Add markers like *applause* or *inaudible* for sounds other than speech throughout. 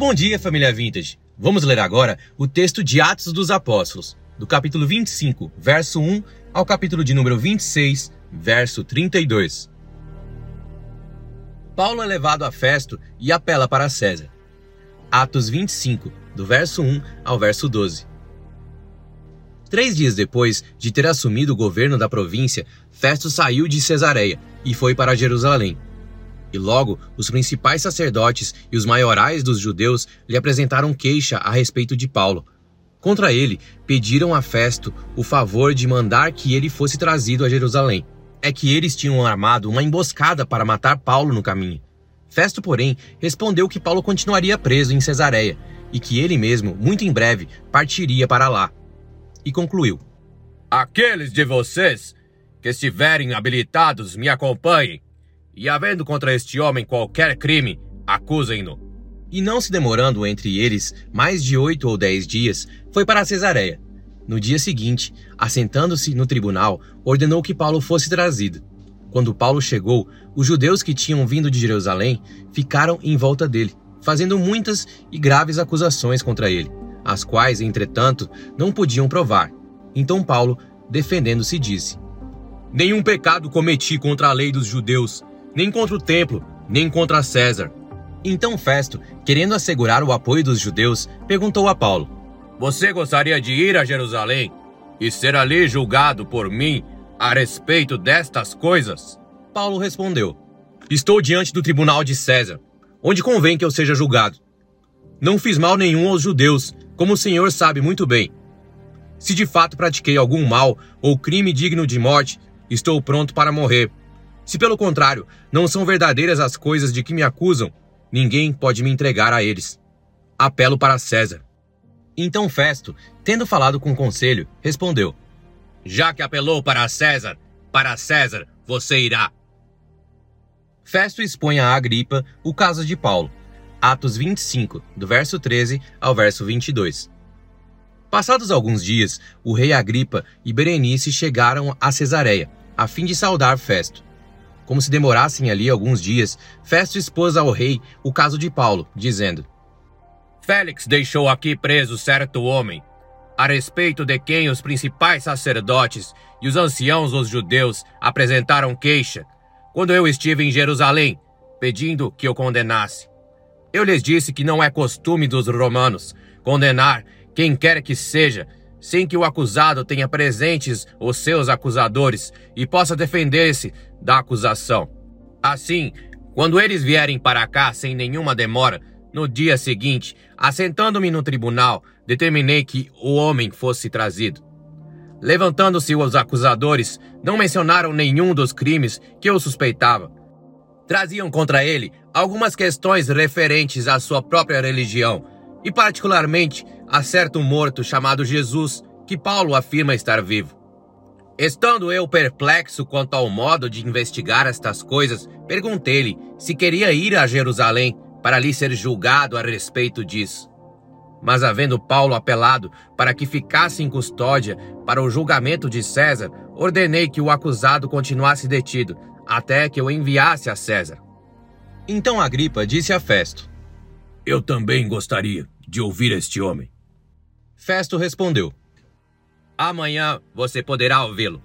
Bom dia, família Vintage. Vamos ler agora o texto de Atos dos Apóstolos, do capítulo 25, verso 1 ao capítulo de número 26, verso 32. Paulo é levado a Festo e apela para César. Atos 25, do verso 1 ao verso 12. Três dias depois de ter assumido o governo da província, Festo saiu de Cesareia e foi para Jerusalém. E logo os principais sacerdotes e os maiorais dos judeus lhe apresentaram queixa a respeito de Paulo. Contra ele, pediram a Festo o favor de mandar que ele fosse trazido a Jerusalém. É que eles tinham armado uma emboscada para matar Paulo no caminho. Festo, porém, respondeu que Paulo continuaria preso em Cesareia e que ele mesmo, muito em breve, partiria para lá e concluiu: Aqueles de vocês que estiverem habilitados me acompanhem, e havendo contra este homem qualquer crime, acusem-no. E não se demorando entre eles mais de oito ou dez dias, foi para Cesareia. No dia seguinte, assentando-se no tribunal, ordenou que Paulo fosse trazido. Quando Paulo chegou, os judeus que tinham vindo de Jerusalém ficaram em volta dele, fazendo muitas e graves acusações contra ele as quais, entretanto, não podiam provar. Então Paulo, defendendo-se, disse: Nenhum pecado cometi contra a lei dos judeus, nem contra o templo, nem contra César. Então Festo, querendo assegurar o apoio dos judeus, perguntou a Paulo: Você gostaria de ir a Jerusalém e ser ali julgado por mim a respeito destas coisas? Paulo respondeu: Estou diante do tribunal de César, onde convém que eu seja julgado. Não fiz mal nenhum aos judeus, como o Senhor sabe muito bem. Se de fato pratiquei algum mal ou crime digno de morte, estou pronto para morrer. Se pelo contrário, não são verdadeiras as coisas de que me acusam, ninguém pode me entregar a eles. Apelo para César. Então Festo, tendo falado com o conselho, respondeu: Já que apelou para César, para César você irá. Festo expõe a Agripa o caso de Paulo Atos 25, do verso 13 ao verso 22. Passados alguns dias, o rei Agripa e Berenice chegaram a Cesareia, a fim de saudar Festo. Como se demorassem ali alguns dias, Festo expôs ao rei o caso de Paulo, dizendo: Félix deixou aqui preso certo homem, a respeito de quem os principais sacerdotes e os anciãos dos judeus apresentaram queixa, quando eu estive em Jerusalém, pedindo que o condenasse. Eu lhes disse que não é costume dos romanos condenar quem quer que seja, sem que o acusado tenha presentes os seus acusadores e possa defender-se da acusação. Assim, quando eles vierem para cá sem nenhuma demora, no dia seguinte, assentando-me no tribunal, determinei que o homem fosse trazido. Levantando-se os acusadores, não mencionaram nenhum dos crimes que eu suspeitava. Traziam contra ele algumas questões referentes à sua própria religião, e particularmente a certo morto chamado Jesus, que Paulo afirma estar vivo. Estando eu perplexo quanto ao modo de investigar estas coisas, perguntei-lhe se queria ir a Jerusalém para ali ser julgado a respeito disso. Mas havendo Paulo apelado para que ficasse em custódia para o julgamento de César, ordenei que o acusado continuasse detido, até que eu enviasse a César. Então Agripa disse a Festo: Eu também gostaria de ouvir este homem. Festo respondeu: Amanhã você poderá ouvi-lo.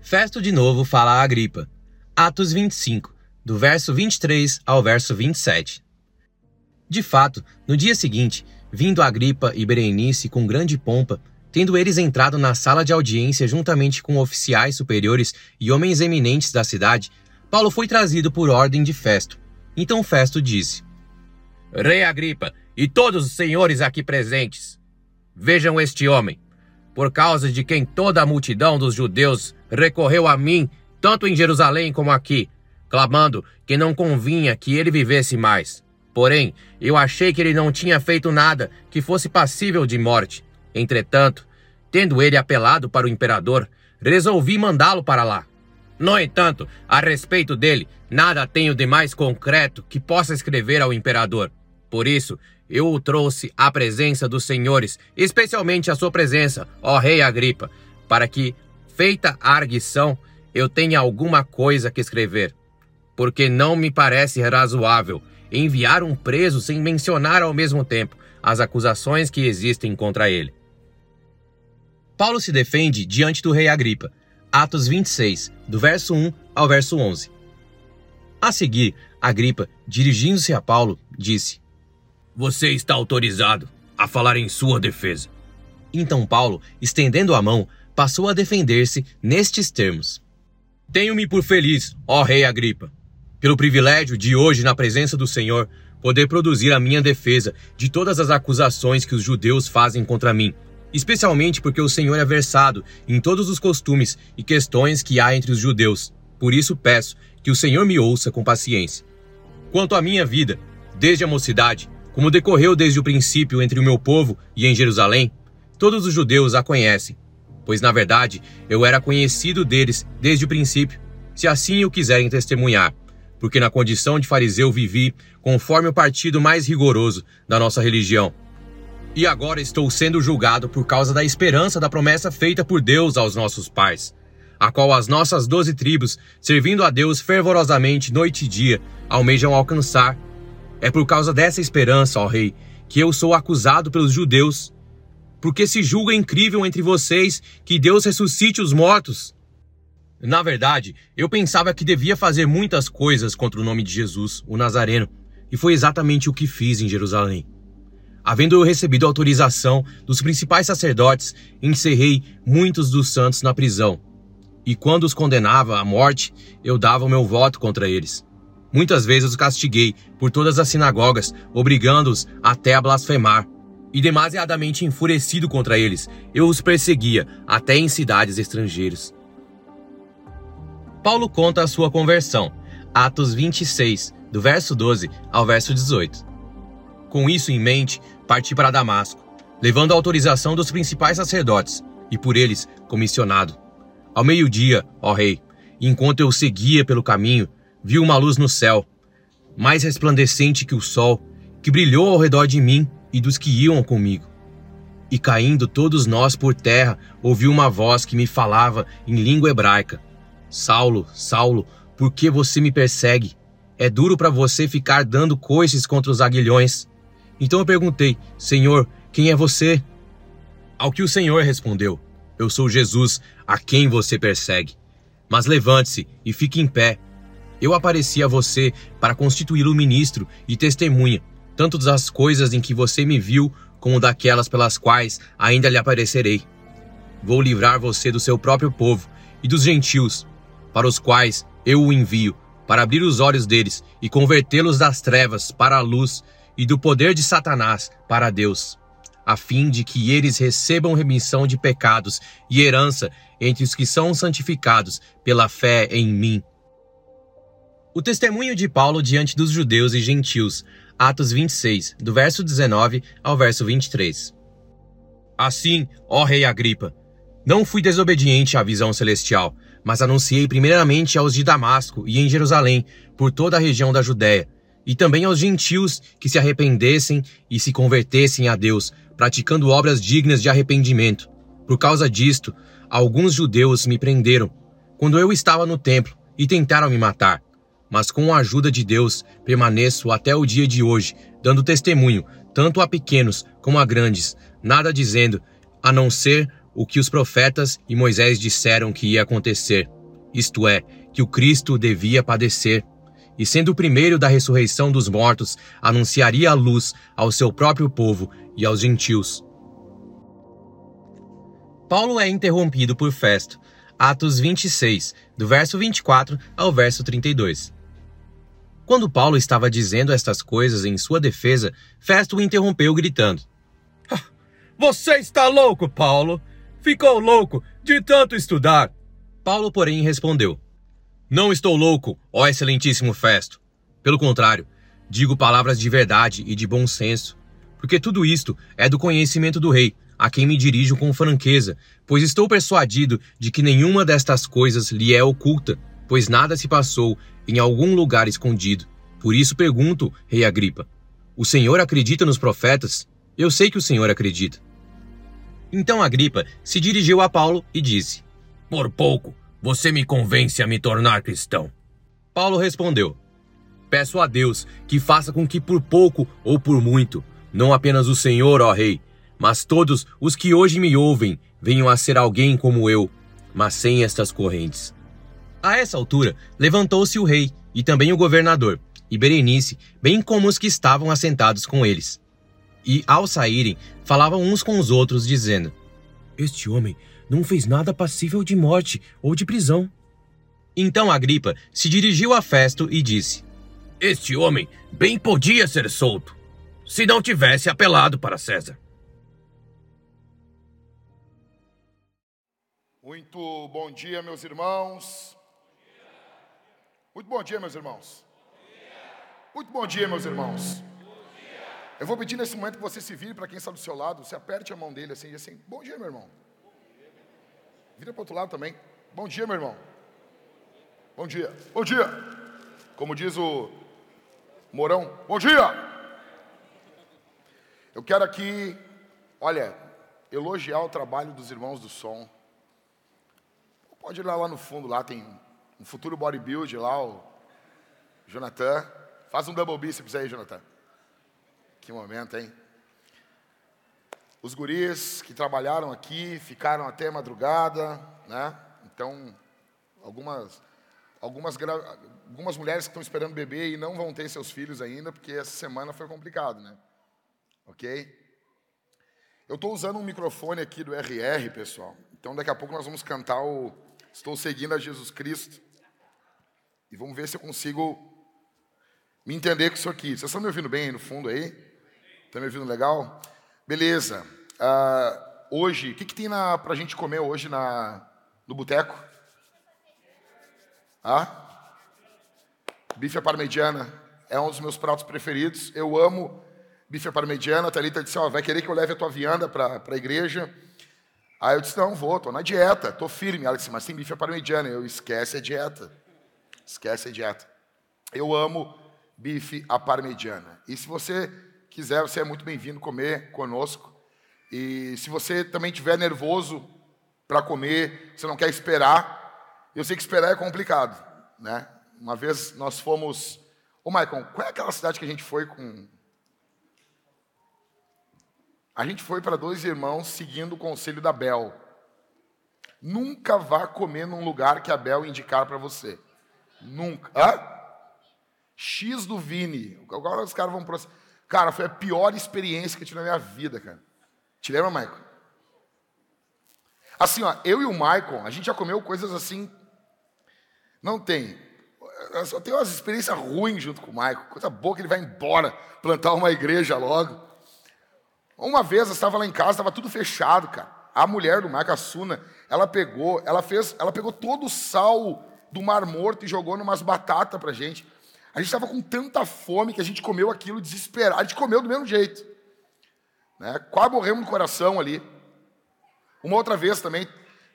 Festo de novo fala a Agripa. Atos 25, do verso 23 ao verso 27. De fato, no dia seguinte, vindo Agripa e Berenice com grande pompa, tendo eles entrado na sala de audiência juntamente com oficiais superiores e homens eminentes da cidade, Paulo foi trazido por ordem de Festo. Então Festo disse: Rei Agripa e todos os senhores aqui presentes, vejam este homem, por causa de quem toda a multidão dos judeus recorreu a mim, tanto em Jerusalém como aqui, clamando que não convinha que ele vivesse mais. Porém, eu achei que ele não tinha feito nada que fosse passível de morte. Entretanto, tendo ele apelado para o imperador, resolvi mandá-lo para lá. No entanto, a respeito dele, nada tenho de mais concreto que possa escrever ao imperador. Por isso, eu o trouxe à presença dos senhores, especialmente à sua presença, ó rei Agripa, para que, feita a arguição, eu tenha alguma coisa que escrever. Porque não me parece razoável enviar um preso sem mencionar ao mesmo tempo as acusações que existem contra ele. Paulo se defende diante do rei Agripa. Atos 26, do verso 1 ao verso 11. A seguir, Agripa, dirigindo-se a Paulo, disse: Você está autorizado a falar em sua defesa. Então Paulo, estendendo a mão, passou a defender-se nestes termos: Tenho-me por feliz, ó rei Agripa, pelo privilégio de hoje, na presença do Senhor, poder produzir a minha defesa de todas as acusações que os judeus fazem contra mim, especialmente porque o Senhor é versado em todos os costumes e questões que há entre os judeus. Por isso peço que o Senhor me ouça com paciência. Quanto à minha vida, desde a mocidade, como decorreu desde o princípio entre o meu povo e em Jerusalém, todos os judeus a conhecem, pois na verdade eu era conhecido deles desde o princípio, se assim o quiserem testemunhar porque na condição de fariseu vivi conforme o partido mais rigoroso da nossa religião. E agora estou sendo julgado por causa da esperança da promessa feita por Deus aos nossos pais, a qual as nossas doze tribos, servindo a Deus fervorosamente noite e dia, almejam alcançar. É por causa dessa esperança, ó Rei, que eu sou acusado pelos judeus, porque se julga incrível entre vocês que Deus ressuscite os mortos. Na verdade, eu pensava que devia fazer muitas coisas contra o nome de Jesus, o Nazareno, e foi exatamente o que fiz em Jerusalém. Havendo eu recebido autorização dos principais sacerdotes, encerrei muitos dos santos na prisão. E quando os condenava à morte, eu dava o meu voto contra eles. Muitas vezes os castiguei por todas as sinagogas, obrigando-os até a blasfemar. E demasiadamente enfurecido contra eles, eu os perseguia até em cidades estrangeiras. Paulo conta a sua conversão, Atos 26, do verso 12 ao verso 18. Com isso em mente, parti para Damasco, levando a autorização dos principais sacerdotes, e por eles comissionado. Ao meio-dia, ó rei, enquanto eu seguia pelo caminho, vi uma luz no céu, mais resplandecente que o sol, que brilhou ao redor de mim e dos que iam comigo. E caindo todos nós por terra, ouvi uma voz que me falava em língua hebraica Saulo, Saulo, por que você me persegue? É duro para você ficar dando coices contra os aguilhões. Então eu perguntei, Senhor, quem é você? Ao que o Senhor respondeu, Eu sou Jesus, a quem você persegue. Mas levante-se e fique em pé. Eu apareci a você para constituí-lo ministro e testemunha, tanto das coisas em que você me viu, como daquelas pelas quais ainda lhe aparecerei. Vou livrar você do seu próprio povo e dos gentios, para os quais eu o envio, para abrir os olhos deles e convertê-los das trevas para a luz e do poder de Satanás para Deus, a fim de que eles recebam remissão de pecados e herança entre os que são santificados pela fé em mim. O testemunho de Paulo diante dos judeus e gentios, Atos 26, do verso 19 ao verso 23. Assim, ó rei Agripa, não fui desobediente à visão celestial, mas anunciei primeiramente aos de Damasco e em Jerusalém, por toda a região da Judéia, e também aos gentios que se arrependessem e se convertessem a Deus, praticando obras dignas de arrependimento. Por causa disto, alguns judeus me prenderam, quando eu estava no templo, e tentaram me matar. Mas com a ajuda de Deus, permaneço até o dia de hoje, dando testemunho, tanto a pequenos como a grandes, nada dizendo, a não ser o que os profetas e Moisés disseram que ia acontecer, isto é, que o Cristo devia padecer, e sendo o primeiro da ressurreição dos mortos, anunciaria a luz ao seu próprio povo e aos gentios. Paulo é interrompido por Festo, Atos 26, do verso 24 ao verso 32. Quando Paulo estava dizendo estas coisas em sua defesa, Festo o interrompeu gritando: ah, Você está louco, Paulo! Ficou louco de tanto estudar. Paulo, porém, respondeu: Não estou louco, ó excelentíssimo Festo. Pelo contrário, digo palavras de verdade e de bom senso, porque tudo isto é do conhecimento do rei, a quem me dirijo com franqueza, pois estou persuadido de que nenhuma destas coisas lhe é oculta, pois nada se passou em algum lugar escondido. Por isso pergunto, rei Agripa: O senhor acredita nos profetas? Eu sei que o senhor acredita. Então Agripa se dirigiu a Paulo e disse: Por pouco, você me convence a me tornar cristão. Paulo respondeu: Peço a Deus que faça com que por pouco ou por muito, não apenas o Senhor, ó Rei, mas todos os que hoje me ouvem venham a ser alguém como eu, mas sem estas correntes. A essa altura, levantou-se o rei e também o governador, e Berenice, bem como os que estavam assentados com eles. E, ao saírem, falavam uns com os outros, dizendo: Este homem não fez nada passível de morte ou de prisão. Então Agripa se dirigiu a Festo e disse: Este homem bem podia ser solto, se não tivesse apelado para César. Muito bom dia, meus irmãos. Muito bom dia, meus irmãos. Muito bom dia, meus irmãos. Eu vou pedir nesse momento que você se vire para quem está do seu lado, você aperte a mão dele assim, assim. Bom dia, meu irmão. Vira para o outro lado também. Bom dia, meu irmão. Bom dia. Bom dia. Como diz o Mourão, bom dia. Eu quero aqui, olha, elogiar o trabalho dos irmãos do som. Pode lá, lá no fundo, lá tem um futuro bodybuilder lá, o Jonathan. Faz um double bíceps aí, Jonathan. Que momento, hein? Os guris que trabalharam aqui, ficaram até madrugada, né? Então, algumas, algumas, algumas mulheres que estão esperando bebê e não vão ter seus filhos ainda, porque essa semana foi complicado, né? Ok? Eu estou usando um microfone aqui do RR, pessoal. Então, daqui a pouco nós vamos cantar o Estou Seguindo a Jesus Cristo. E vamos ver se eu consigo me entender com isso aqui. Vocês estão me ouvindo bem no fundo aí? Estão me ouvindo legal? Beleza. Uh, hoje, o que, que tem para a gente comer hoje na, no boteco? Ah? Bife à parmegiana. É um dos meus pratos preferidos. Eu amo bife à parmegiana. A Thalita disse, ó, vai querer que eu leve a tua vianda para a igreja? Aí eu disse, não, vou, estou na dieta, estou firme. Ela disse, mas tem bife à parmegiana. Eu, esquece a dieta. Esquece a dieta. Eu amo bife à parmegiana. E se você quiser, você é muito bem-vindo comer conosco. E se você também estiver nervoso para comer, você não quer esperar, eu sei que esperar é complicado, né? Uma vez nós fomos... Ô, Maicon, qual é aquela cidade que a gente foi com... A gente foi para dois irmãos seguindo o conselho da Bel. Nunca vá comer num lugar que a Bel indicar para você. Nunca. Hã? X do Vini. Agora os caras vão pro. Cara, foi a pior experiência que eu tive na minha vida, cara. Te lembra, Michael? Assim, ó, eu e o Michael, a gente já comeu coisas assim. Não tem. Eu só tenho umas experiências ruins junto com o Michael. Coisa boa que ele vai embora, plantar uma igreja logo. Uma vez eu estava lá em casa, estava tudo fechado, cara. A mulher do Michael, a Suna, ela pegou, ela fez, ela pegou todo o sal do Mar Morto e jogou numas batatas para gente. A gente estava com tanta fome que a gente comeu aquilo desesperado. A gente comeu do mesmo jeito. Né? Quase morremos no coração ali. Uma outra vez também,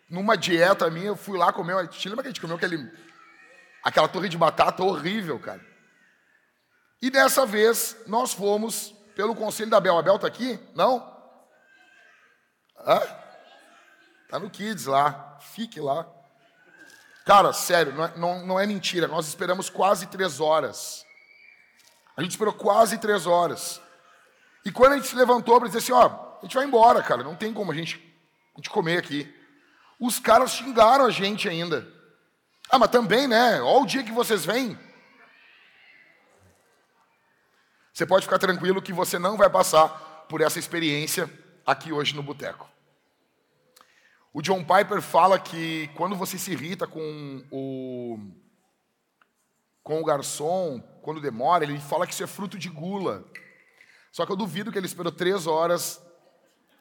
numa dieta minha, eu fui lá comer. Lembra que a gente comeu aquele, aquela torre de batata horrível, cara? E dessa vez, nós fomos pelo conselho da Bel. A Bel está aqui? Não? Hã? Tá no Kids lá. Fique lá. Cara, sério, não é, não, não é mentira. Nós esperamos quase três horas. A gente esperou quase três horas. E quando a gente se levantou para dizer assim, ó, a gente vai embora, cara, não tem como a gente, a gente comer aqui. Os caras xingaram a gente ainda. Ah, mas também, né? Olha o dia que vocês vêm. Você pode ficar tranquilo que você não vai passar por essa experiência aqui hoje no boteco. O John Piper fala que quando você se irrita com o, com o garçom, quando demora, ele fala que isso é fruto de gula. Só que eu duvido que ele esperou três horas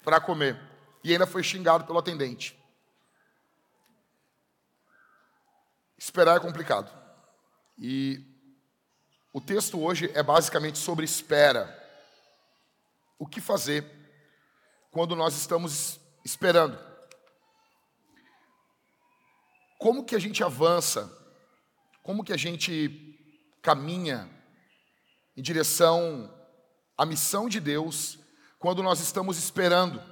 para comer. E ainda foi xingado pelo atendente. Esperar é complicado. E o texto hoje é basicamente sobre espera. O que fazer quando nós estamos esperando? Como que a gente avança, como que a gente caminha em direção à missão de Deus quando nós estamos esperando.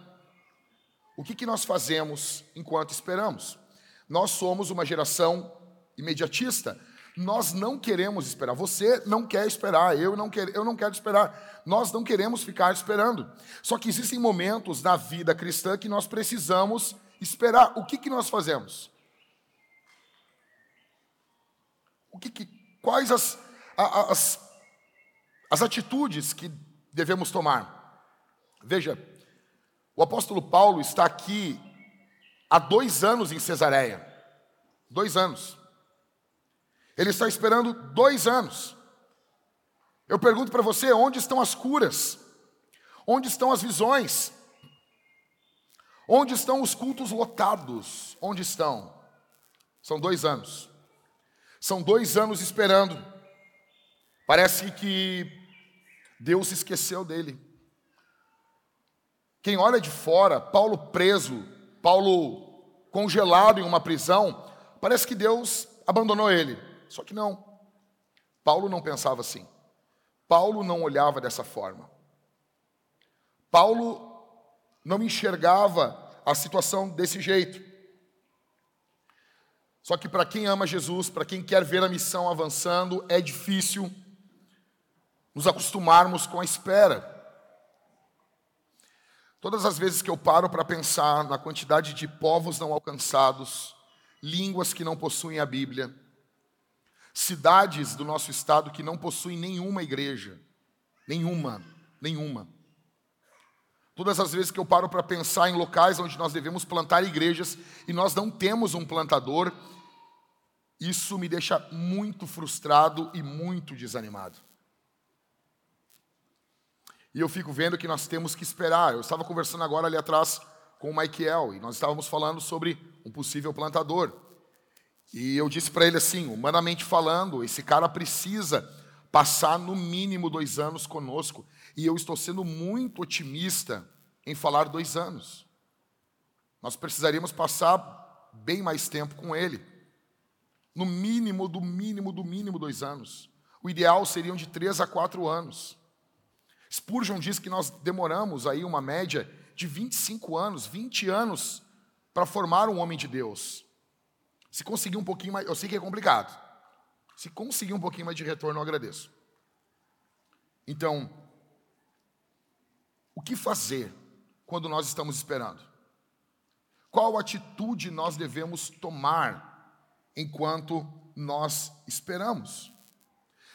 O que, que nós fazemos enquanto esperamos? Nós somos uma geração imediatista. Nós não queremos esperar. Você não quer esperar, eu não quero, eu não quero esperar. Nós não queremos ficar esperando. Só que existem momentos na vida cristã que nós precisamos esperar. O que, que nós fazemos? O que, que quais as, as, as atitudes que devemos tomar? Veja, o apóstolo Paulo está aqui há dois anos em Cesareia. Dois anos. Ele está esperando dois anos. Eu pergunto para você: onde estão as curas? Onde estão as visões? Onde estão os cultos lotados? Onde estão? São dois anos. São dois anos esperando. Parece que Deus esqueceu dele. Quem olha de fora, Paulo preso, Paulo congelado em uma prisão, parece que Deus abandonou ele. Só que não. Paulo não pensava assim. Paulo não olhava dessa forma. Paulo não enxergava a situação desse jeito. Só que para quem ama Jesus, para quem quer ver a missão avançando, é difícil nos acostumarmos com a espera. Todas as vezes que eu paro para pensar na quantidade de povos não alcançados, línguas que não possuem a Bíblia, cidades do nosso estado que não possuem nenhuma igreja, nenhuma, nenhuma. Todas as vezes que eu paro para pensar em locais onde nós devemos plantar igrejas e nós não temos um plantador, isso me deixa muito frustrado e muito desanimado. E eu fico vendo que nós temos que esperar. Eu estava conversando agora ali atrás com o Michael e nós estávamos falando sobre um possível plantador. E eu disse para ele assim: humanamente falando, esse cara precisa passar no mínimo dois anos conosco. E eu estou sendo muito otimista em falar dois anos. Nós precisaríamos passar bem mais tempo com ele. No mínimo, do mínimo, do mínimo dois anos. O ideal seriam de três a quatro anos. Spurgeon diz que nós demoramos aí uma média de 25 anos, 20 anos, para formar um homem de Deus. Se conseguir um pouquinho mais, eu sei que é complicado. Se conseguir um pouquinho mais de retorno, eu agradeço. Então, o que fazer quando nós estamos esperando? Qual atitude nós devemos tomar enquanto nós esperamos?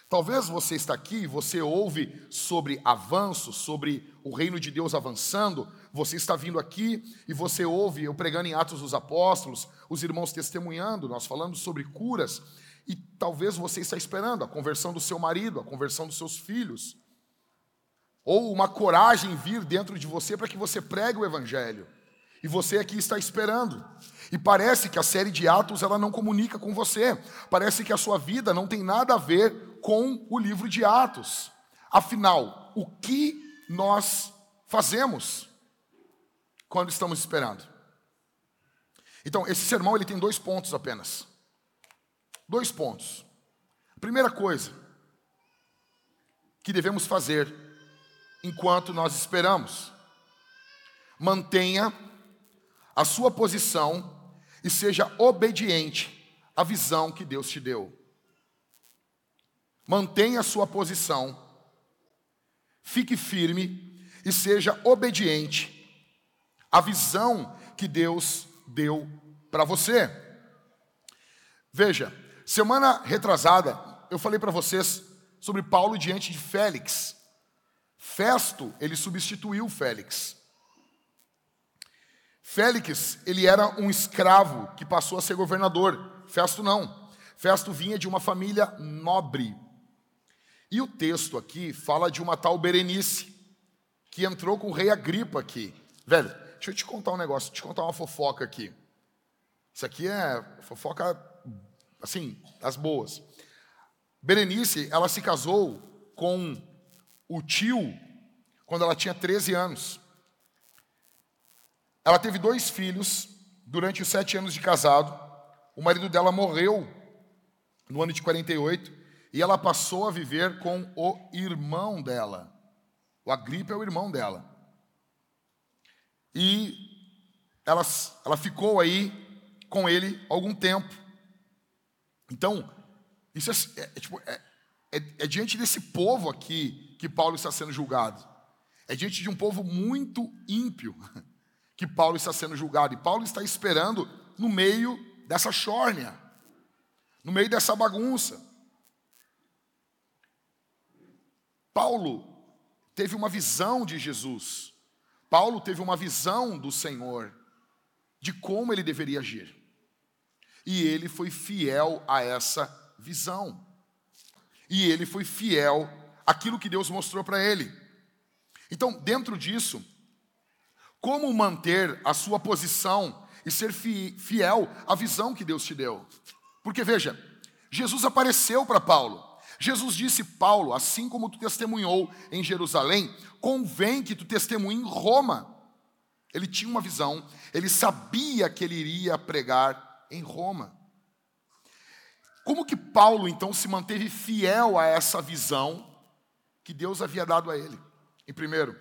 Talvez você está aqui você ouve sobre avanço, sobre o reino de Deus avançando. Você está vindo aqui e você ouve eu pregando em Atos dos Apóstolos, os irmãos testemunhando, nós falando sobre curas. E talvez você está esperando a conversão do seu marido, a conversão dos seus filhos. Ou uma coragem vir dentro de você para que você pregue o evangelho. E você aqui está esperando. E parece que a série de Atos ela não comunica com você. Parece que a sua vida não tem nada a ver com o livro de Atos. Afinal, o que nós fazemos quando estamos esperando? Então, esse sermão ele tem dois pontos apenas. Dois pontos. Primeira coisa que devemos fazer enquanto nós esperamos, mantenha a sua posição e seja obediente à visão que Deus te deu. Mantenha a sua posição, fique firme e seja obediente à visão que Deus deu para você. Veja, semana retrasada eu falei para vocês sobre Paulo diante de Félix. Festo, ele substituiu Félix. Félix, ele era um escravo que passou a ser governador. Festo não. Festo vinha de uma família nobre. E o texto aqui fala de uma tal Berenice, que entrou com o rei Agripa aqui. Velho, deixa eu te contar um negócio, te contar uma fofoca aqui. Isso aqui é fofoca, assim, das boas. Berenice, ela se casou com o tio quando ela tinha 13 anos. Ela teve dois filhos durante os sete anos de casado. O marido dela morreu no ano de 48 e ela passou a viver com o irmão dela. O Agripa é o irmão dela. E ela, ela ficou aí com ele algum tempo. Então, Isso é, é, é tipo, é, é, é diante desse povo aqui que Paulo está sendo julgado. É diante de um povo muito ímpio que Paulo está sendo julgado. E Paulo está esperando no meio dessa chórnia, no meio dessa bagunça. Paulo teve uma visão de Jesus. Paulo teve uma visão do Senhor, de como ele deveria agir. E ele foi fiel a essa visão. E ele foi fiel àquilo que Deus mostrou para ele. Então, dentro disso, como manter a sua posição e ser fiel à visão que Deus te deu? Porque veja, Jesus apareceu para Paulo. Jesus disse: Paulo, assim como tu testemunhou em Jerusalém, convém que tu testemunhe em Roma. Ele tinha uma visão, ele sabia que ele iria pregar em Roma. Como que Paulo então se manteve fiel a essa visão que Deus havia dado a ele? Em primeiro,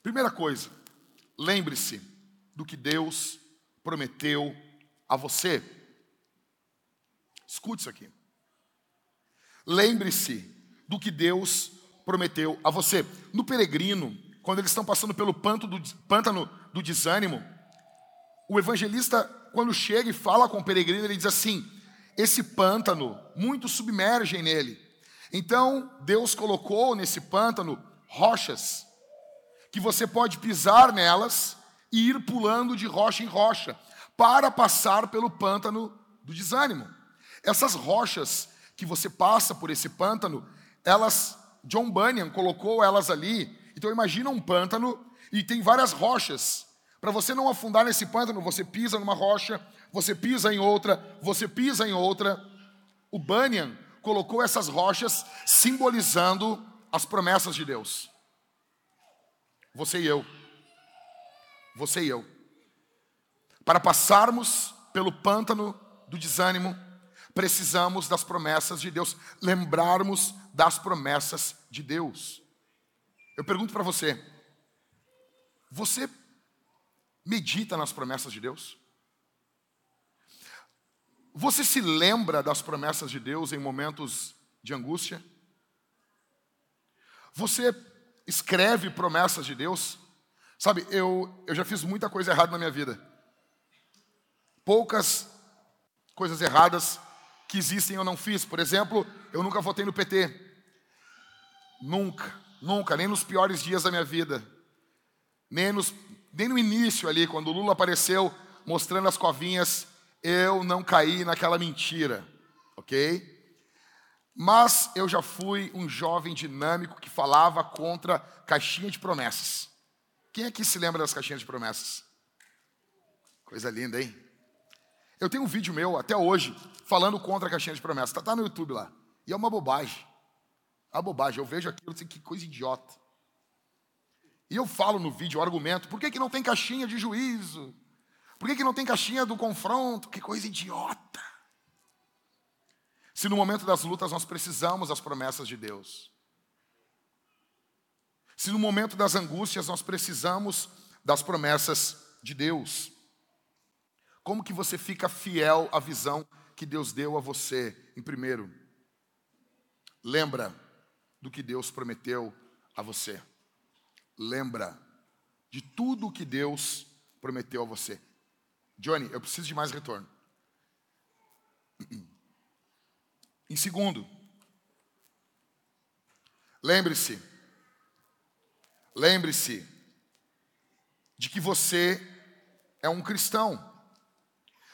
primeira coisa, lembre-se do que Deus prometeu a você. Escute isso aqui. Lembre-se do que Deus prometeu a você. No peregrino, quando eles estão passando pelo pântano do, desânimo, o evangelista quando chega e fala com o peregrino, ele diz assim: esse pântano, muito submergem nele. Então, Deus colocou nesse pântano rochas, que você pode pisar nelas e ir pulando de rocha em rocha, para passar pelo pântano do desânimo. Essas rochas que você passa por esse pântano, elas, John Bunyan colocou elas ali. Então, imagina um pântano e tem várias rochas para você não afundar nesse pântano, você pisa numa rocha, você pisa em outra, você pisa em outra. O Bunyan colocou essas rochas simbolizando as promessas de Deus. Você e eu. Você e eu. Para passarmos pelo pântano do desânimo, precisamos das promessas de Deus, lembrarmos das promessas de Deus. Eu pergunto para você: você medita nas promessas de Deus? Você se lembra das promessas de Deus em momentos de angústia? Você escreve promessas de Deus? Sabe, eu, eu já fiz muita coisa errada na minha vida. Poucas coisas erradas que existem eu não fiz. Por exemplo, eu nunca votei no PT. Nunca, nunca, nem nos piores dias da minha vida. Nem nos nem no início ali, quando o Lula apareceu mostrando as covinhas, eu não caí naquela mentira, ok? Mas eu já fui um jovem dinâmico que falava contra caixinha de promessas. Quem aqui se lembra das caixinhas de promessas? Coisa linda, hein? Eu tenho um vídeo meu, até hoje, falando contra a caixinha de promessas. Está tá no YouTube lá. E é uma bobagem. É uma bobagem. Eu vejo aquilo e assim, que coisa idiota. E eu falo no vídeo, o argumento, por que, que não tem caixinha de juízo? Por que, que não tem caixinha do confronto? Que coisa idiota. Se no momento das lutas nós precisamos das promessas de Deus. Se no momento das angústias nós precisamos das promessas de Deus. Como que você fica fiel à visão que Deus deu a você? Em primeiro, lembra do que Deus prometeu a você lembra de tudo o que Deus prometeu a você. Johnny, eu preciso de mais retorno. Em segundo, lembre-se, lembre-se de que você é um cristão.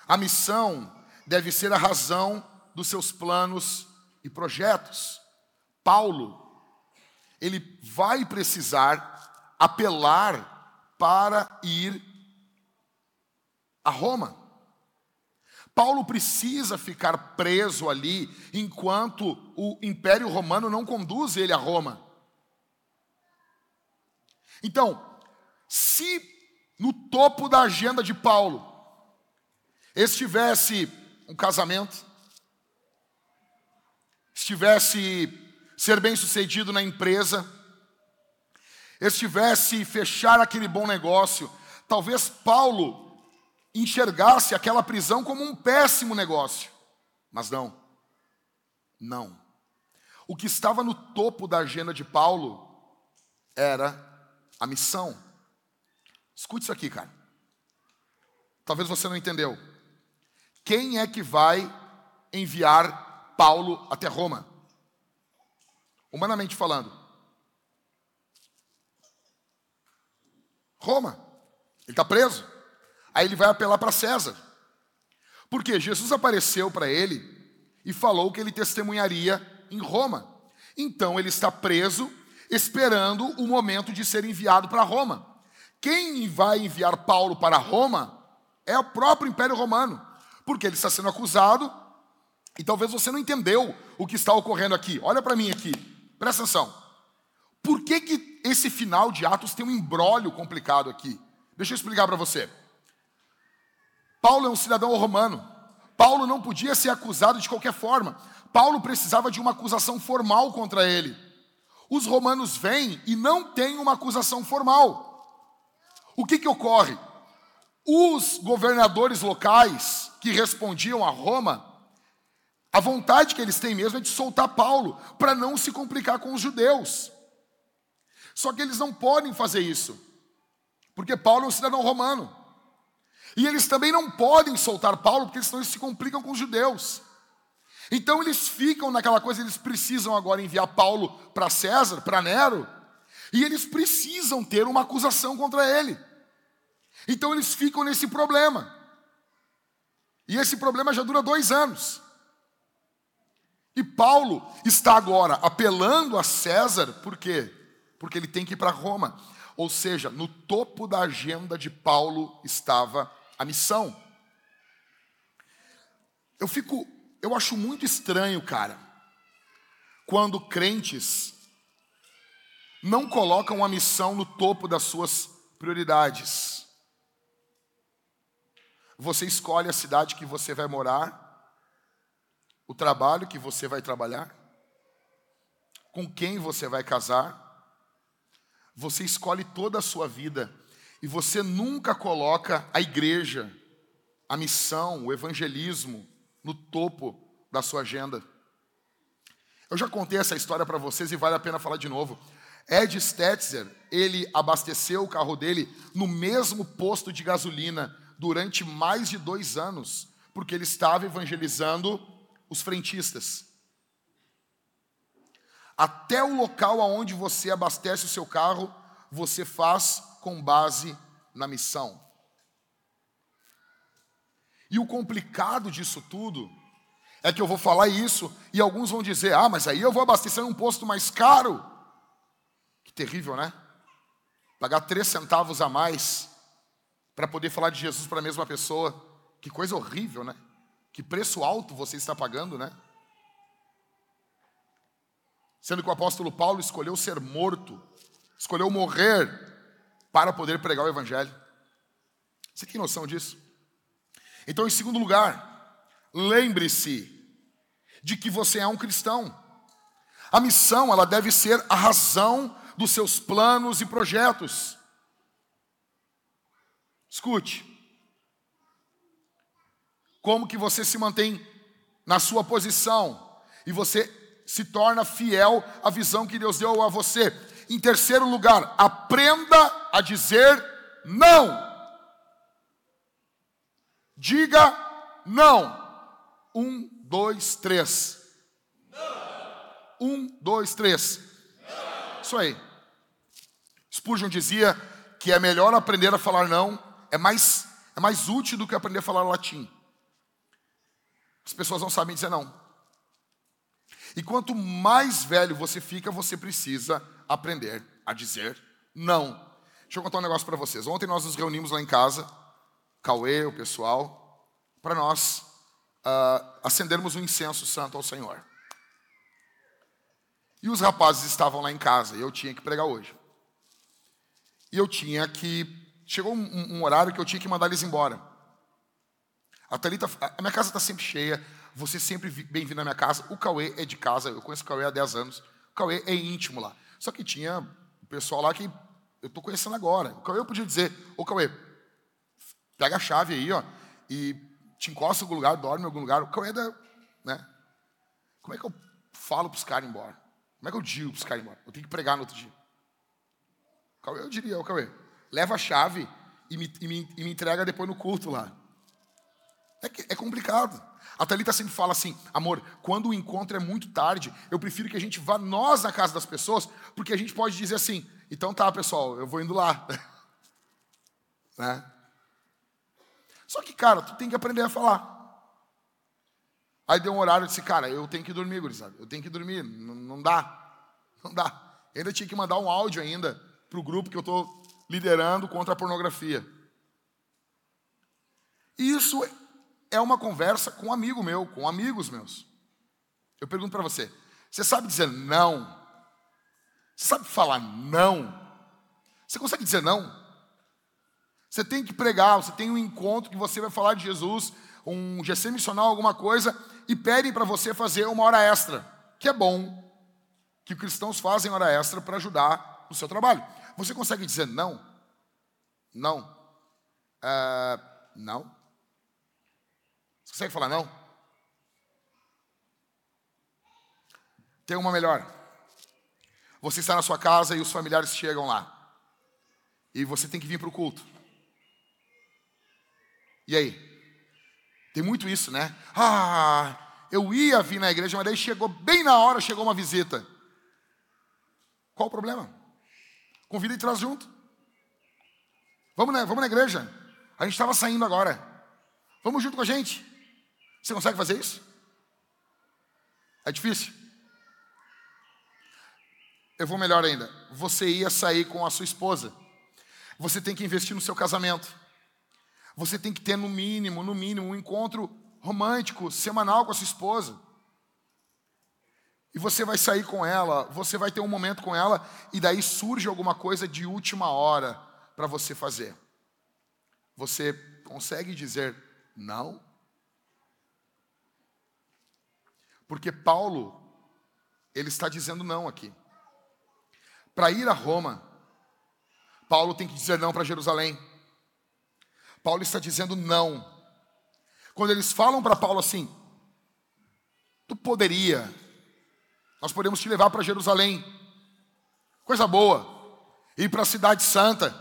A missão deve ser a razão dos seus planos e projetos. Paulo, ele vai precisar apelar para ir a Roma. Paulo precisa ficar preso ali enquanto o Império Romano não conduz ele a Roma. Então, se no topo da agenda de Paulo estivesse um casamento, estivesse ser bem-sucedido na empresa, estivesse fechar aquele bom negócio, talvez Paulo enxergasse aquela prisão como um péssimo negócio. Mas não. Não. O que estava no topo da agenda de Paulo era a missão. Escute isso aqui, cara. Talvez você não entendeu. Quem é que vai enviar Paulo até Roma? Humanamente falando. Roma. Ele está preso. Aí ele vai apelar para César. Porque Jesus apareceu para ele e falou que ele testemunharia em Roma. Então ele está preso, esperando o momento de ser enviado para Roma. Quem vai enviar Paulo para Roma é o próprio Império Romano, porque ele está sendo acusado e talvez você não entendeu o que está ocorrendo aqui. Olha para mim aqui, presta atenção. Por que, que esse final de Atos tem um embrólio complicado aqui? Deixa eu explicar para você. Paulo é um cidadão romano. Paulo não podia ser acusado de qualquer forma. Paulo precisava de uma acusação formal contra ele. Os romanos vêm e não têm uma acusação formal. O que, que ocorre? Os governadores locais que respondiam a Roma, a vontade que eles têm mesmo é de soltar Paulo, para não se complicar com os judeus. Só que eles não podem fazer isso, porque Paulo é um cidadão romano. E eles também não podem soltar Paulo, porque senão eles se complicam com os judeus. Então eles ficam naquela coisa, eles precisam agora enviar Paulo para César, para Nero, e eles precisam ter uma acusação contra ele. Então eles ficam nesse problema. E esse problema já dura dois anos. E Paulo está agora apelando a César, por quê? Porque ele tem que ir para Roma. Ou seja, no topo da agenda de Paulo estava a missão. Eu fico, eu acho muito estranho, cara, quando crentes não colocam a missão no topo das suas prioridades. Você escolhe a cidade que você vai morar, o trabalho que você vai trabalhar, com quem você vai casar, você escolhe toda a sua vida e você nunca coloca a igreja, a missão, o evangelismo no topo da sua agenda. Eu já contei essa história para vocês e vale a pena falar de novo. Ed Stetzer, ele abasteceu o carro dele no mesmo posto de gasolina durante mais de dois anos, porque ele estava evangelizando os frentistas. Até o local aonde você abastece o seu carro, você faz com base na missão. E o complicado disso tudo é que eu vou falar isso e alguns vão dizer: ah, mas aí eu vou abastecer um posto mais caro. Que terrível, né? Pagar três centavos a mais para poder falar de Jesus para a mesma pessoa. Que coisa horrível, né? Que preço alto você está pagando, né? Sendo que o apóstolo Paulo escolheu ser morto, escolheu morrer para poder pregar o Evangelho. Você tem noção disso? Então, em segundo lugar, lembre-se de que você é um cristão. A missão, ela deve ser a razão dos seus planos e projetos. Escute. Como que você se mantém na sua posição e você se torna fiel à visão que Deus deu a você. Em terceiro lugar, aprenda a dizer não. Diga não. Um, dois, três. Não. Um, dois, três. Não. Isso aí. Spurgeon dizia que é melhor aprender a falar não, é mais, é mais útil do que aprender a falar latim. As pessoas não sabem dizer não. E quanto mais velho você fica, você precisa aprender a dizer não. Deixa eu contar um negócio para vocês. Ontem nós nos reunimos lá em casa, Cauê, o pessoal, para nós uh, acendermos um incenso santo ao Senhor. E os rapazes estavam lá em casa e eu tinha que pregar hoje. E eu tinha que. Chegou um, um horário que eu tinha que mandar eles embora. A, Thalita, a minha casa está sempre cheia, você sempre bem-vindo na minha casa. O Cauê é de casa, eu conheço o Cauê há 10 anos. O Cauê é íntimo lá. Só que tinha o pessoal lá que eu estou conhecendo agora. O Cauê podia dizer, ô Cauê, Pega a chave aí, ó, e te encosta em algum lugar, dorme em algum lugar. O Cauê é da, né? Como é que eu falo para os caras ir embora? Como é que eu digo para os caras ir embora? Eu tenho que pregar no outro dia. Cauê, eu diria, o Cauê, leva a chave e me, e, me, e me entrega depois no culto lá. É, que, é complicado. A Thalita sempre fala assim, amor, quando o encontro é muito tarde, eu prefiro que a gente vá nós na casa das pessoas, porque a gente pode dizer assim, então tá, pessoal, eu vou indo lá. *laughs* né? Só que, cara, tu tem que aprender a falar. Aí deu um horário, eu disse, cara, eu tenho que dormir, gurizada. Eu tenho que dormir, não, não dá. Não dá. Eu ainda tinha que mandar um áudio ainda para o grupo que eu estou liderando contra a pornografia. Isso é uma conversa com um amigo meu, com amigos meus. Eu pergunto para você: você sabe dizer não? Você sabe falar não? Você consegue dizer não? Você tem que pregar, você tem um encontro que você vai falar de Jesus, um GC missional, alguma coisa, e pedem para você fazer uma hora extra, que é bom, que cristãos fazem hora extra para ajudar no seu trabalho. Você consegue dizer não? Não. Uh, não. Você consegue falar não? Tem uma melhor. Você está na sua casa e os familiares chegam lá. E você tem que vir para o culto. E aí? Tem muito isso, né? Ah, eu ia vir na igreja, mas daí chegou, bem na hora chegou uma visita. Qual o problema? Convida e traz junto. Vamos na, vamos na igreja. A gente estava saindo agora. Vamos junto com a gente. Você consegue fazer isso? É difícil? Eu vou melhor ainda. Você ia sair com a sua esposa. Você tem que investir no seu casamento. Você tem que ter no mínimo, no mínimo, um encontro romântico, semanal com a sua esposa. E você vai sair com ela, você vai ter um momento com ela, e daí surge alguma coisa de última hora para você fazer. Você consegue dizer não? Porque Paulo, ele está dizendo não aqui. Para ir a Roma, Paulo tem que dizer não para Jerusalém. Paulo está dizendo não. Quando eles falam para Paulo assim, tu poderia, nós podemos te levar para Jerusalém, coisa boa, ir para a cidade santa,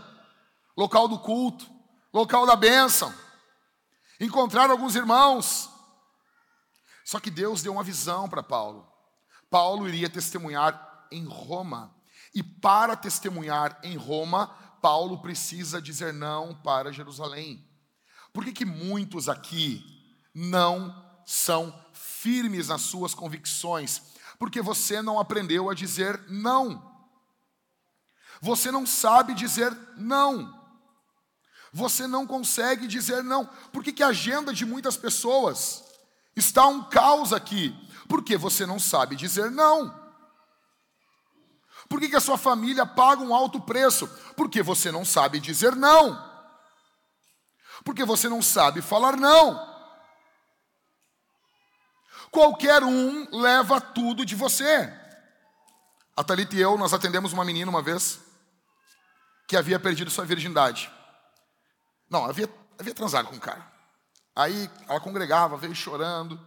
local do culto, local da bênção, encontrar alguns irmãos, só que Deus deu uma visão para Paulo. Paulo iria testemunhar em Roma. E para testemunhar em Roma, Paulo precisa dizer não para Jerusalém. Por que, que muitos aqui não são firmes nas suas convicções? Porque você não aprendeu a dizer não. Você não sabe dizer não. Você não consegue dizer não. Por que, que a agenda de muitas pessoas Está um caos aqui, porque você não sabe dizer não. Por que, que a sua família paga um alto preço? Porque você não sabe dizer não. Porque você não sabe falar não. Qualquer um leva tudo de você. A Thalita e eu, nós atendemos uma menina uma vez que havia perdido sua virgindade. Não, havia, havia transado com um cara. Aí ela congregava, veio chorando.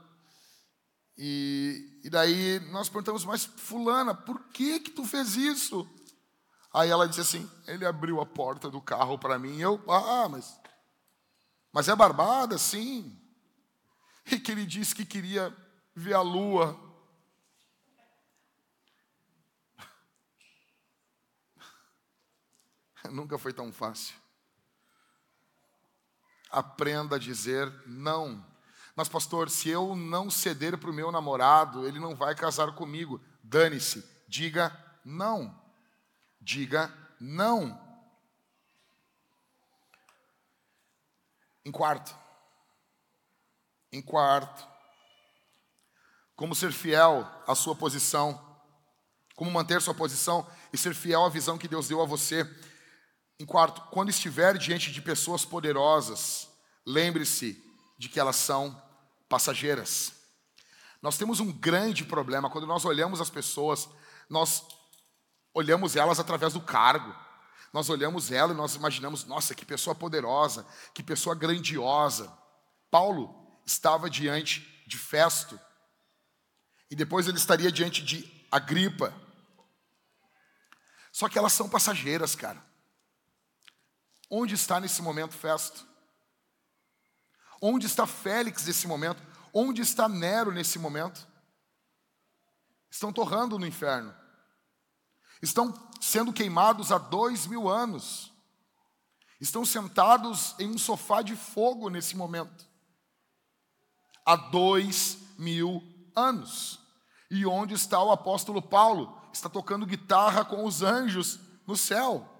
E, e daí nós perguntamos, mas fulana, por que que tu fez isso? Aí ela disse assim, ele abriu a porta do carro para mim. E eu, ah, mas, mas é barbada, sim. *laughs* E que ele disse que queria ver a lua. *laughs* Nunca foi tão fácil aprenda a dizer não. Mas, pastor, se eu não ceder para o meu namorado, ele não vai casar comigo. Dane-se, diga não. Diga não. Em quarto, em quarto, como ser fiel à sua posição, como manter sua posição e ser fiel à visão que Deus deu a você. Em quarto, quando estiver diante de pessoas poderosas, lembre-se de que elas são passageiras. Nós temos um grande problema quando nós olhamos as pessoas, nós olhamos elas através do cargo, Nós olhamos ela e nós imaginamos, nossa, que pessoa poderosa, que pessoa grandiosa. Paulo estava diante de Festo, e depois ele estaria diante de Agripa. Só que elas são passageiras, cara. Onde está nesse momento Festo? Onde está Félix nesse momento? Onde está Nero nesse momento? Estão torrando no inferno. Estão sendo queimados há dois mil anos. Estão sentados em um sofá de fogo nesse momento. Há dois mil anos. E onde está o apóstolo Paulo? Está tocando guitarra com os anjos no céu.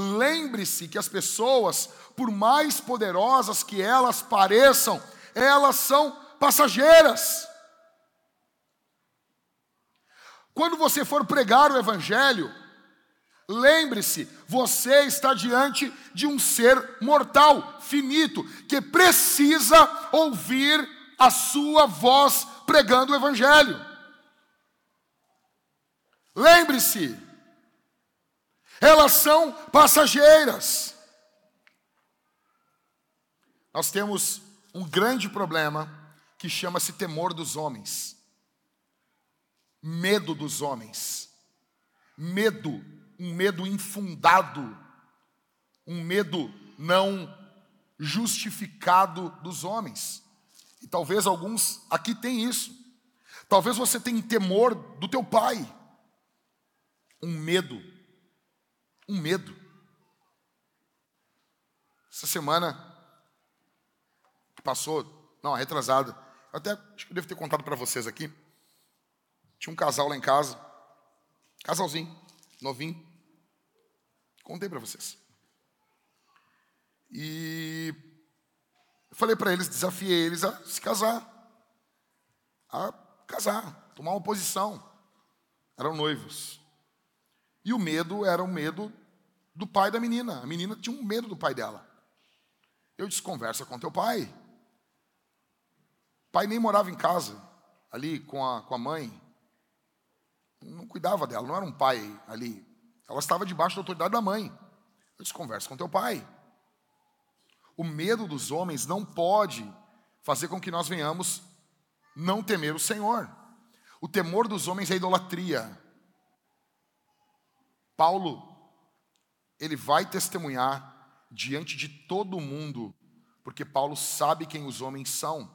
Lembre-se que as pessoas, por mais poderosas que elas pareçam, elas são passageiras. Quando você for pregar o Evangelho, lembre-se, você está diante de um ser mortal, finito, que precisa ouvir a sua voz pregando o Evangelho. Lembre-se, elas são passageiras. Nós temos um grande problema que chama-se temor dos homens medo dos homens, medo, um medo infundado, um medo não justificado dos homens. E talvez alguns aqui têm isso. Talvez você tenha temor do teu pai. Um medo. Um medo. Essa semana passou, não, retrasada, eu até acho que eu devo ter contado para vocês aqui. Tinha um casal lá em casa, casalzinho, novinho. Contei para vocês. E falei para eles, desafiei eles a se casar. A casar, tomar uma posição. Eram noivos. E o medo era o medo do pai da menina. A menina tinha um medo do pai dela. Eu disse: conversa com teu pai. O pai nem morava em casa, ali com a, com a mãe não cuidava dela, não era um pai ali. Ela estava debaixo da autoridade da mãe. Eu disse: conversa com teu pai. O medo dos homens não pode fazer com que nós venhamos não temer o Senhor. O temor dos homens é idolatria. Paulo, ele vai testemunhar diante de todo mundo, porque Paulo sabe quem os homens são,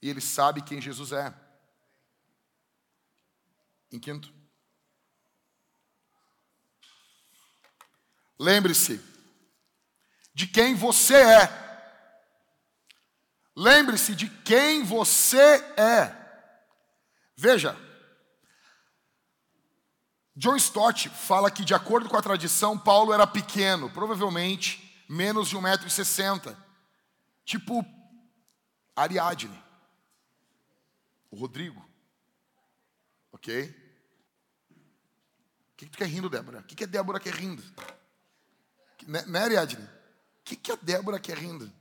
e ele sabe quem Jesus é. Em quinto, lembre-se de quem você é. Lembre-se de quem você é. Veja, John Stott fala que, de acordo com a tradição, Paulo era pequeno, provavelmente menos de 1,60m. Tipo Ariadne, o Rodrigo. Ok? que, que tu quer rindo, Débora? O que, que a Débora quer rindo? Né, né Ariadne? O que, que a Débora quer rindo?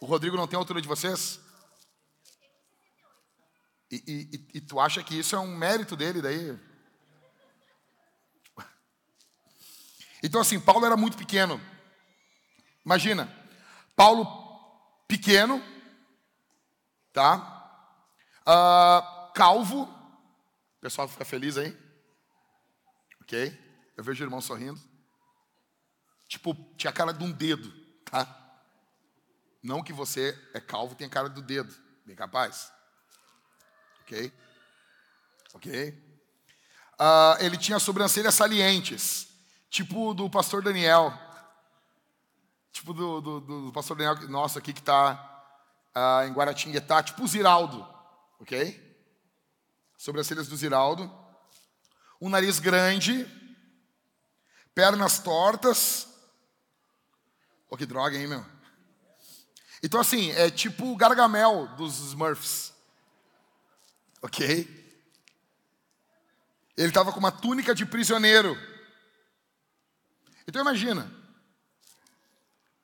O Rodrigo não tem altura de vocês? E, e, e, tu acha que isso é um mérito dele daí? Então assim, Paulo era muito pequeno. Imagina, Paulo pequeno, tá? Uh, calvo. O pessoal fica feliz aí? Ok? Eu vejo o irmão sorrindo. Tipo, tinha a cara de um dedo, tá? Não que você é calvo tem a cara do dedo. Bem capaz? Ok? Ok? Uh, ele tinha sobrancelhas salientes, tipo do pastor Daniel. Tipo do, do, do pastor Daniel, nosso aqui que está uh, ah, em Guaratinguetá, tipo o Ziraldo. Ok? sobrancelhas do Ziraldo, um nariz grande, pernas tortas. Pô, que droga, hein, meu? Então, assim, é tipo o Gargamel dos Smurfs. Ok? Ele estava com uma túnica de prisioneiro. Então, imagina: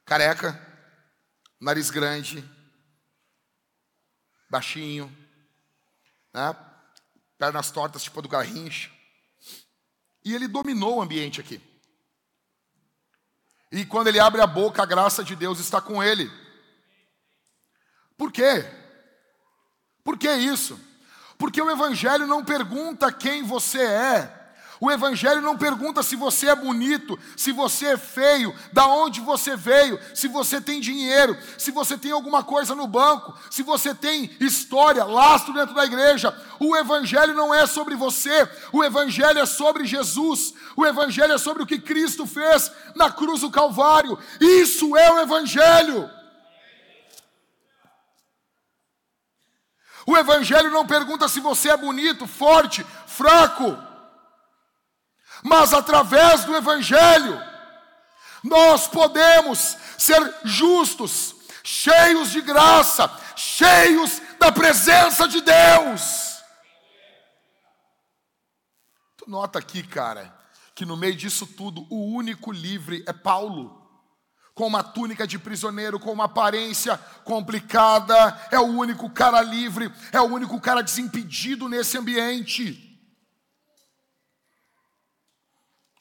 careca, nariz grande, baixinho, né? pernas tortas, tipo do Garrincha. E ele dominou o ambiente aqui. E quando ele abre a boca, a graça de Deus está com ele. Por quê? Por que isso? Porque o Evangelho não pergunta quem você é, o Evangelho não pergunta se você é bonito, se você é feio, da onde você veio, se você tem dinheiro, se você tem alguma coisa no banco, se você tem história, lastro dentro da igreja. O Evangelho não é sobre você, o Evangelho é sobre Jesus, o Evangelho é sobre o que Cristo fez na cruz do Calvário. Isso é o Evangelho. O Evangelho não pergunta se você é bonito, forte, fraco mas através do Evangelho, nós podemos ser justos, cheios de graça, cheios da presença de Deus. Tu nota aqui, cara, que no meio disso tudo, o único livre é Paulo. Com uma túnica de prisioneiro, com uma aparência complicada, é o único cara livre, é o único cara desimpedido nesse ambiente.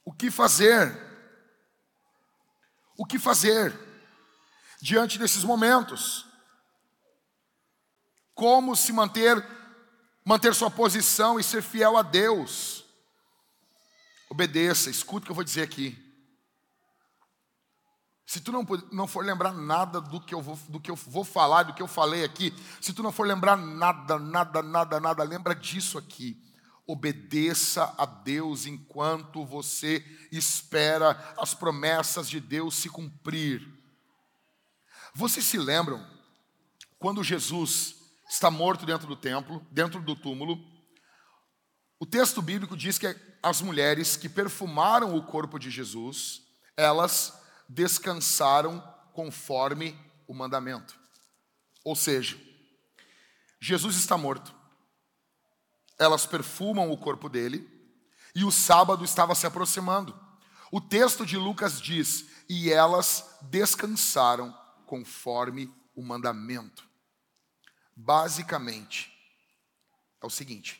O que fazer? O que fazer diante desses momentos? Como se manter manter sua posição e ser fiel a Deus? Obedeça, escuta o que eu vou dizer aqui. Se tu não, não for lembrar nada do que, eu vou, do que eu vou falar, do que eu falei aqui, se tu não for lembrar nada, nada, nada, nada, lembra disso aqui obedeça a Deus enquanto você espera as promessas de Deus se cumprir. Vocês se lembram quando Jesus está morto dentro do templo, dentro do túmulo? O texto bíblico diz que as mulheres que perfumaram o corpo de Jesus, elas descansaram conforme o mandamento. Ou seja, Jesus está morto elas perfumam o corpo dele, e o sábado estava se aproximando. O texto de Lucas diz: e elas descansaram conforme o mandamento. Basicamente, é o seguinte: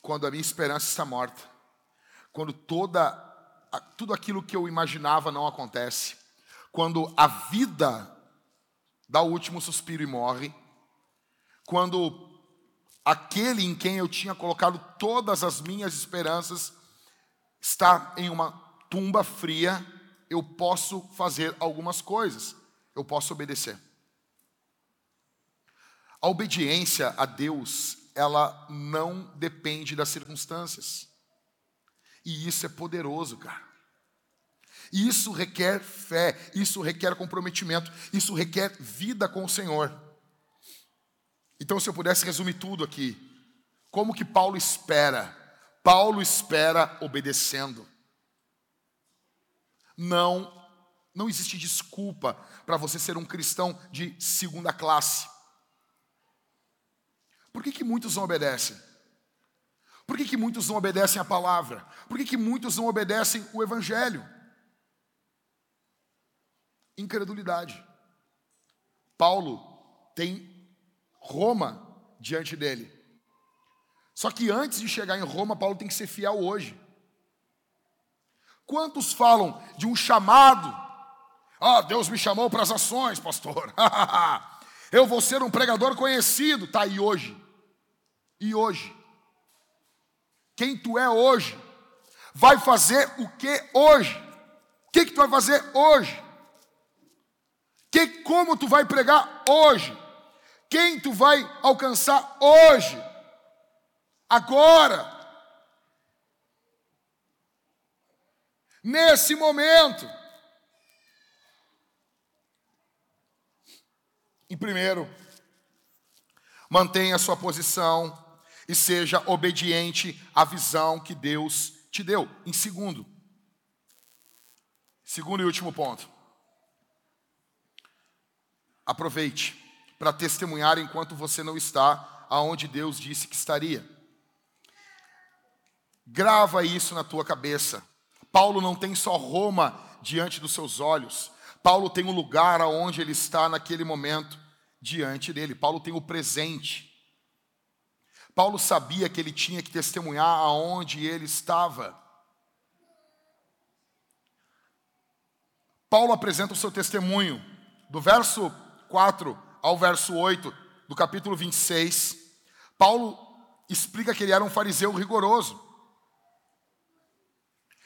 quando a minha esperança está morta, quando toda, tudo aquilo que eu imaginava não acontece, quando a vida dá o último suspiro e morre, quando aquele em quem eu tinha colocado todas as minhas esperanças está em uma tumba fria, eu posso fazer algumas coisas, eu posso obedecer. A obediência a Deus, ela não depende das circunstâncias. E isso é poderoso, cara. E isso requer fé, isso requer comprometimento, isso requer vida com o Senhor. Então, se eu pudesse resumir tudo aqui, como que Paulo espera? Paulo espera obedecendo. Não, não existe desculpa para você ser um cristão de segunda classe. Por que, que muitos não obedecem? Por que, que muitos não obedecem a palavra? Por que, que muitos não obedecem o evangelho? Incredulidade. Paulo tem Roma diante dele. Só que antes de chegar em Roma, Paulo tem que ser fiel hoje. Quantos falam de um chamado? Ah, Deus me chamou para as ações, pastor. *laughs* Eu vou ser um pregador conhecido. Tá aí hoje. E hoje? Quem tu é hoje? Vai fazer o que hoje? O que, que tu vai fazer hoje? Que, como tu vai pregar hoje? quem tu vai alcançar hoje, agora, nesse momento. Em primeiro, mantenha a sua posição e seja obediente à visão que Deus te deu. Em segundo, segundo e último ponto, aproveite para testemunhar enquanto você não está aonde Deus disse que estaria. Grava isso na tua cabeça. Paulo não tem só Roma diante dos seus olhos. Paulo tem o um lugar aonde ele está naquele momento diante dele. Paulo tem o presente. Paulo sabia que ele tinha que testemunhar aonde ele estava. Paulo apresenta o seu testemunho, do verso 4 ao verso 8 do capítulo 26. Paulo explica que ele era um fariseu rigoroso.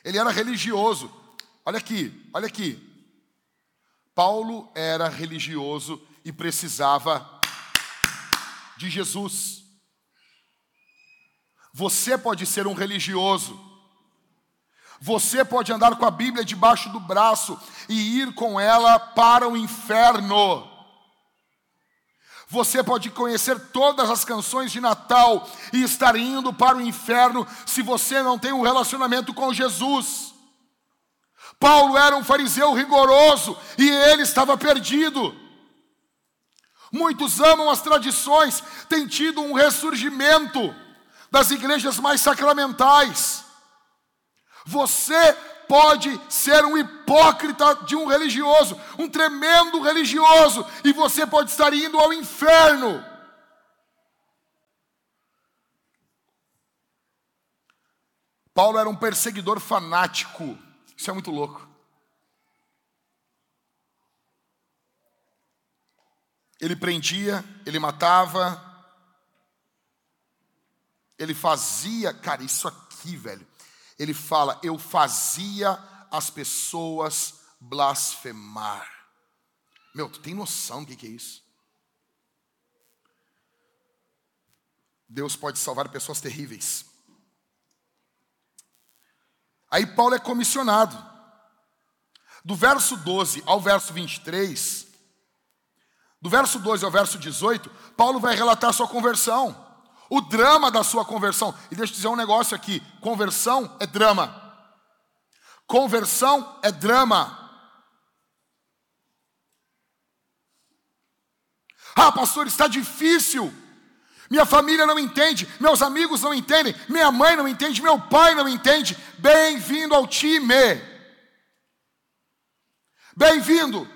Ele era religioso. Olha aqui, olha aqui. Paulo era religioso e precisava de Jesus. Você pode ser um religioso. Você pode andar com a Bíblia debaixo do braço e ir com ela para o inferno. Você pode conhecer todas as canções de Natal e estar indo para o inferno se você não tem um relacionamento com Jesus. Paulo era um fariseu rigoroso e ele estava perdido. Muitos amam as tradições, tem tido um ressurgimento das igrejas mais sacramentais. Você pode ser um hipócrita de um religioso, um tremendo religioso, e você pode estar indo ao inferno. Paulo era um perseguidor fanático, isso é muito louco. Ele prendia, ele matava, ele fazia, cara, isso aqui, velho ele fala: Eu fazia as pessoas blasfemar. Meu, tu tem noção do que é isso? Deus pode salvar pessoas terríveis. Aí Paulo é comissionado. Do verso 12 ao verso 23, do verso 12 ao verso 18, Paulo vai relatar sua conversão o drama da sua conversão. E deixa eu dizer um negócio aqui: conversão é drama. Conversão é drama. Ah, pastor, está difícil. Minha família não entende, meus amigos não entendem, minha mãe não entende, meu pai não entende. Bem-vindo ao time. Bem-vindo.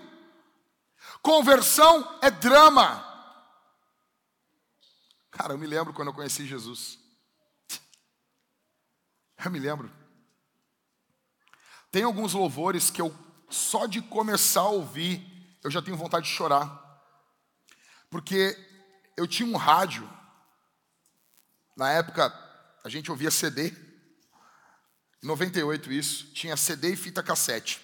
Conversão é drama. Cara, eu me lembro quando eu conheci Jesus. Eu me lembro. Tem alguns louvores que eu, só de começar a ouvir, eu já tenho vontade de chorar. Porque eu tinha um rádio. Na época, a gente ouvia CD. Em 98 isso. Tinha CD e fita cassete.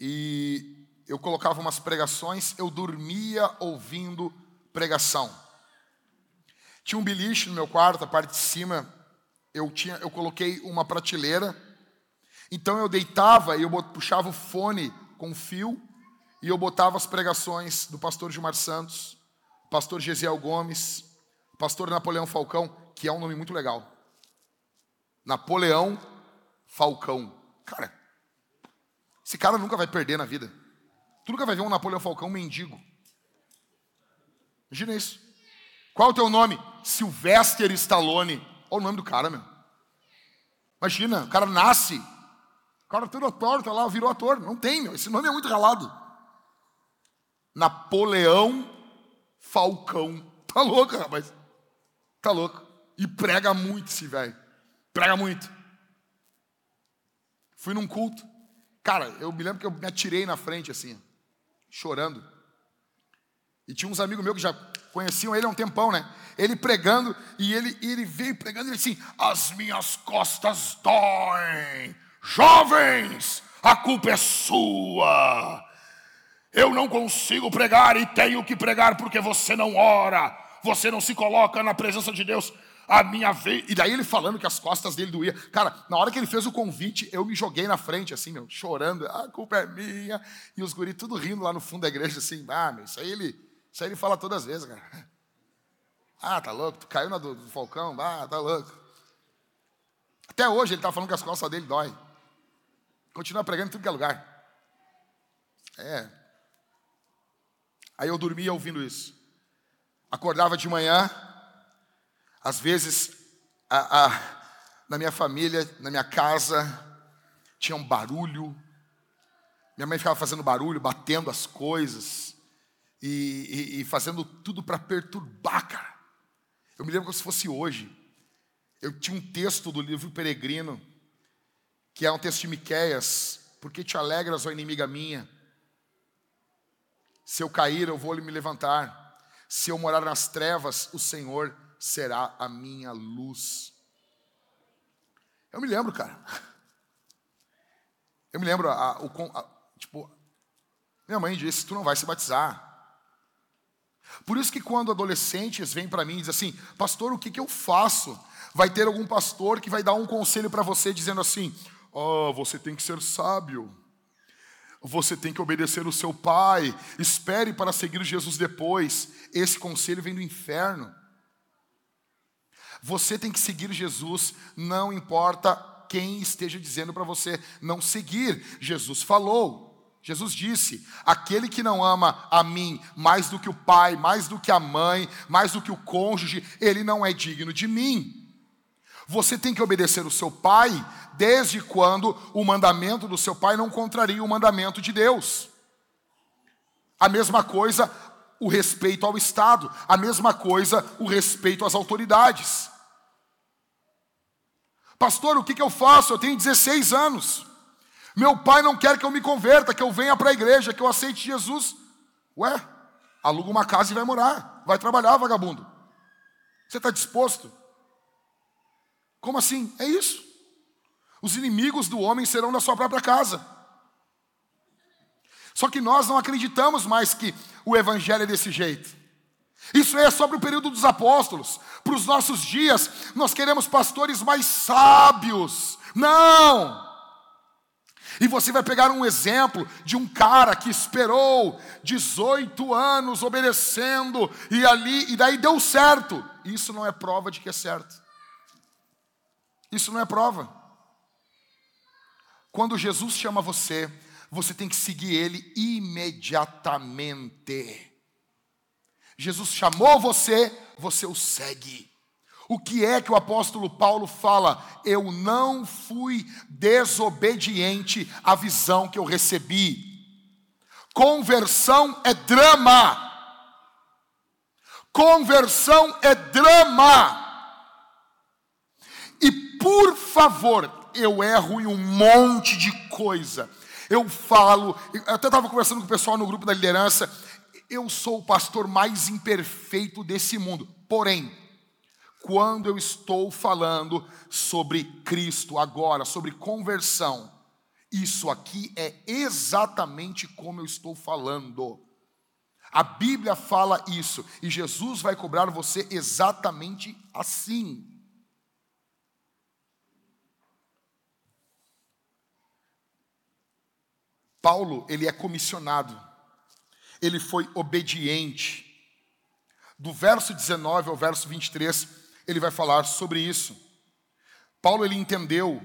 E eu colocava umas pregações, eu dormia ouvindo pregação. Tinha um beliche no meu quarto, a parte de cima, eu, tinha, eu coloquei uma prateleira. Então eu deitava e eu puxava o fone com fio e eu botava as pregações do pastor Gilmar Santos, pastor Gesiel Gomes, pastor Napoleão Falcão, que é um nome muito legal. Napoleão Falcão. Cara, esse cara nunca vai perder na vida. Tu nunca vai ver um Napoleão Falcão mendigo. Imagina isso. Qual o teu nome? Sylvester Stallone. Olha o nome do cara, meu. Imagina, o cara nasce. O cara todo ator, tá lá, virou ator. Não tem, meu. Esse nome é muito ralado. Napoleão Falcão. Tá louco, rapaz. Tá louco. E prega muito esse velho. Prega muito. Fui num culto. Cara, eu me lembro que eu me atirei na frente assim, chorando. E tinha uns amigos meus que já conheciam ele há um tempão, né? Ele pregando, e ele, ele veio pregando, ele assim: As minhas costas doem, jovens, a culpa é sua. Eu não consigo pregar e tenho que pregar porque você não ora, você não se coloca na presença de Deus. A minha vez. E daí ele falando que as costas dele doía. Cara, na hora que ele fez o convite, eu me joguei na frente, assim, meu, chorando. A culpa é minha. E os guris tudo rindo lá no fundo da igreja, assim. Ah, meu, isso aí ele isso aí ele fala todas as vezes, cara. Ah, tá louco? Tu caiu na do, do Falcão? Ah, tá louco. Até hoje ele está falando que as costas dele dói. Continua pregando em tudo que é lugar. É. Aí eu dormia ouvindo isso. Acordava de manhã, às vezes, a, a, na minha família, na minha casa, tinha um barulho. Minha mãe ficava fazendo barulho, batendo as coisas e, e, e fazendo tudo para perturbar, cara. Eu me lembro como se fosse hoje. Eu tinha um texto do livro Peregrino, que é um texto de Miquéias. Por que te alegras, ó inimiga minha? Se eu cair, eu vou me levantar. Se eu morar nas trevas, o Senhor será a minha luz. Eu me lembro, cara. Eu me lembro, a, o, a, tipo, minha mãe disse: Tu não vai se batizar. Por isso que quando adolescentes vêm para mim e dizem assim, pastor, o que, que eu faço? Vai ter algum pastor que vai dar um conselho para você dizendo assim: oh, você tem que ser sábio, você tem que obedecer o seu pai, espere para seguir Jesus depois. Esse conselho vem do inferno. Você tem que seguir Jesus, não importa quem esteja dizendo para você não seguir. Jesus falou, Jesus disse: aquele que não ama a mim mais do que o pai, mais do que a mãe, mais do que o cônjuge, ele não é digno de mim. Você tem que obedecer o seu pai desde quando o mandamento do seu pai não contraria o mandamento de Deus. A mesma coisa o respeito ao Estado, a mesma coisa o respeito às autoridades. Pastor, o que, que eu faço? Eu tenho 16 anos. Meu pai não quer que eu me converta, que eu venha para a igreja, que eu aceite Jesus. Ué, aluga uma casa e vai morar. Vai trabalhar, vagabundo. Você está disposto? Como assim? É isso. Os inimigos do homem serão na sua própria casa. Só que nós não acreditamos mais que o evangelho é desse jeito. Isso é sobre o período dos apóstolos. Para os nossos dias, nós queremos pastores mais sábios. Não! E você vai pegar um exemplo de um cara que esperou 18 anos obedecendo e ali e daí deu certo. Isso não é prova de que é certo. Isso não é prova. Quando Jesus chama você, você tem que seguir ele imediatamente. Jesus chamou você, você o segue. O que é que o apóstolo Paulo fala? Eu não fui desobediente à visão que eu recebi. Conversão é drama. Conversão é drama. E por favor, eu erro em um monte de coisa. Eu falo, eu até estava conversando com o pessoal no grupo da liderança. Eu sou o pastor mais imperfeito desse mundo. Porém, quando eu estou falando sobre Cristo agora, sobre conversão, isso aqui é exatamente como eu estou falando. A Bíblia fala isso e Jesus vai cobrar você exatamente assim. Paulo, ele é comissionado. Ele foi obediente. Do verso 19 ao verso 23, ele vai falar sobre isso. Paulo ele entendeu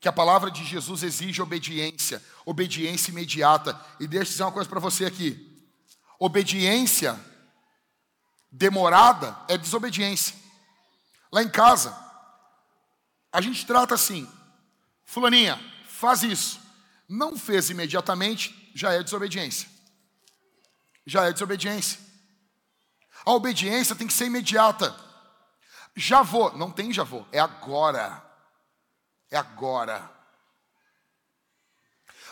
que a palavra de Jesus exige obediência, obediência imediata. E deixa eu dizer uma coisa para você aqui. Obediência demorada é desobediência. Lá em casa, a gente trata assim: Fulaninha, faz isso. Não fez imediatamente, já é desobediência. Já é desobediência. A obediência tem que ser imediata. Já vou, não tem já vou, é agora. É agora.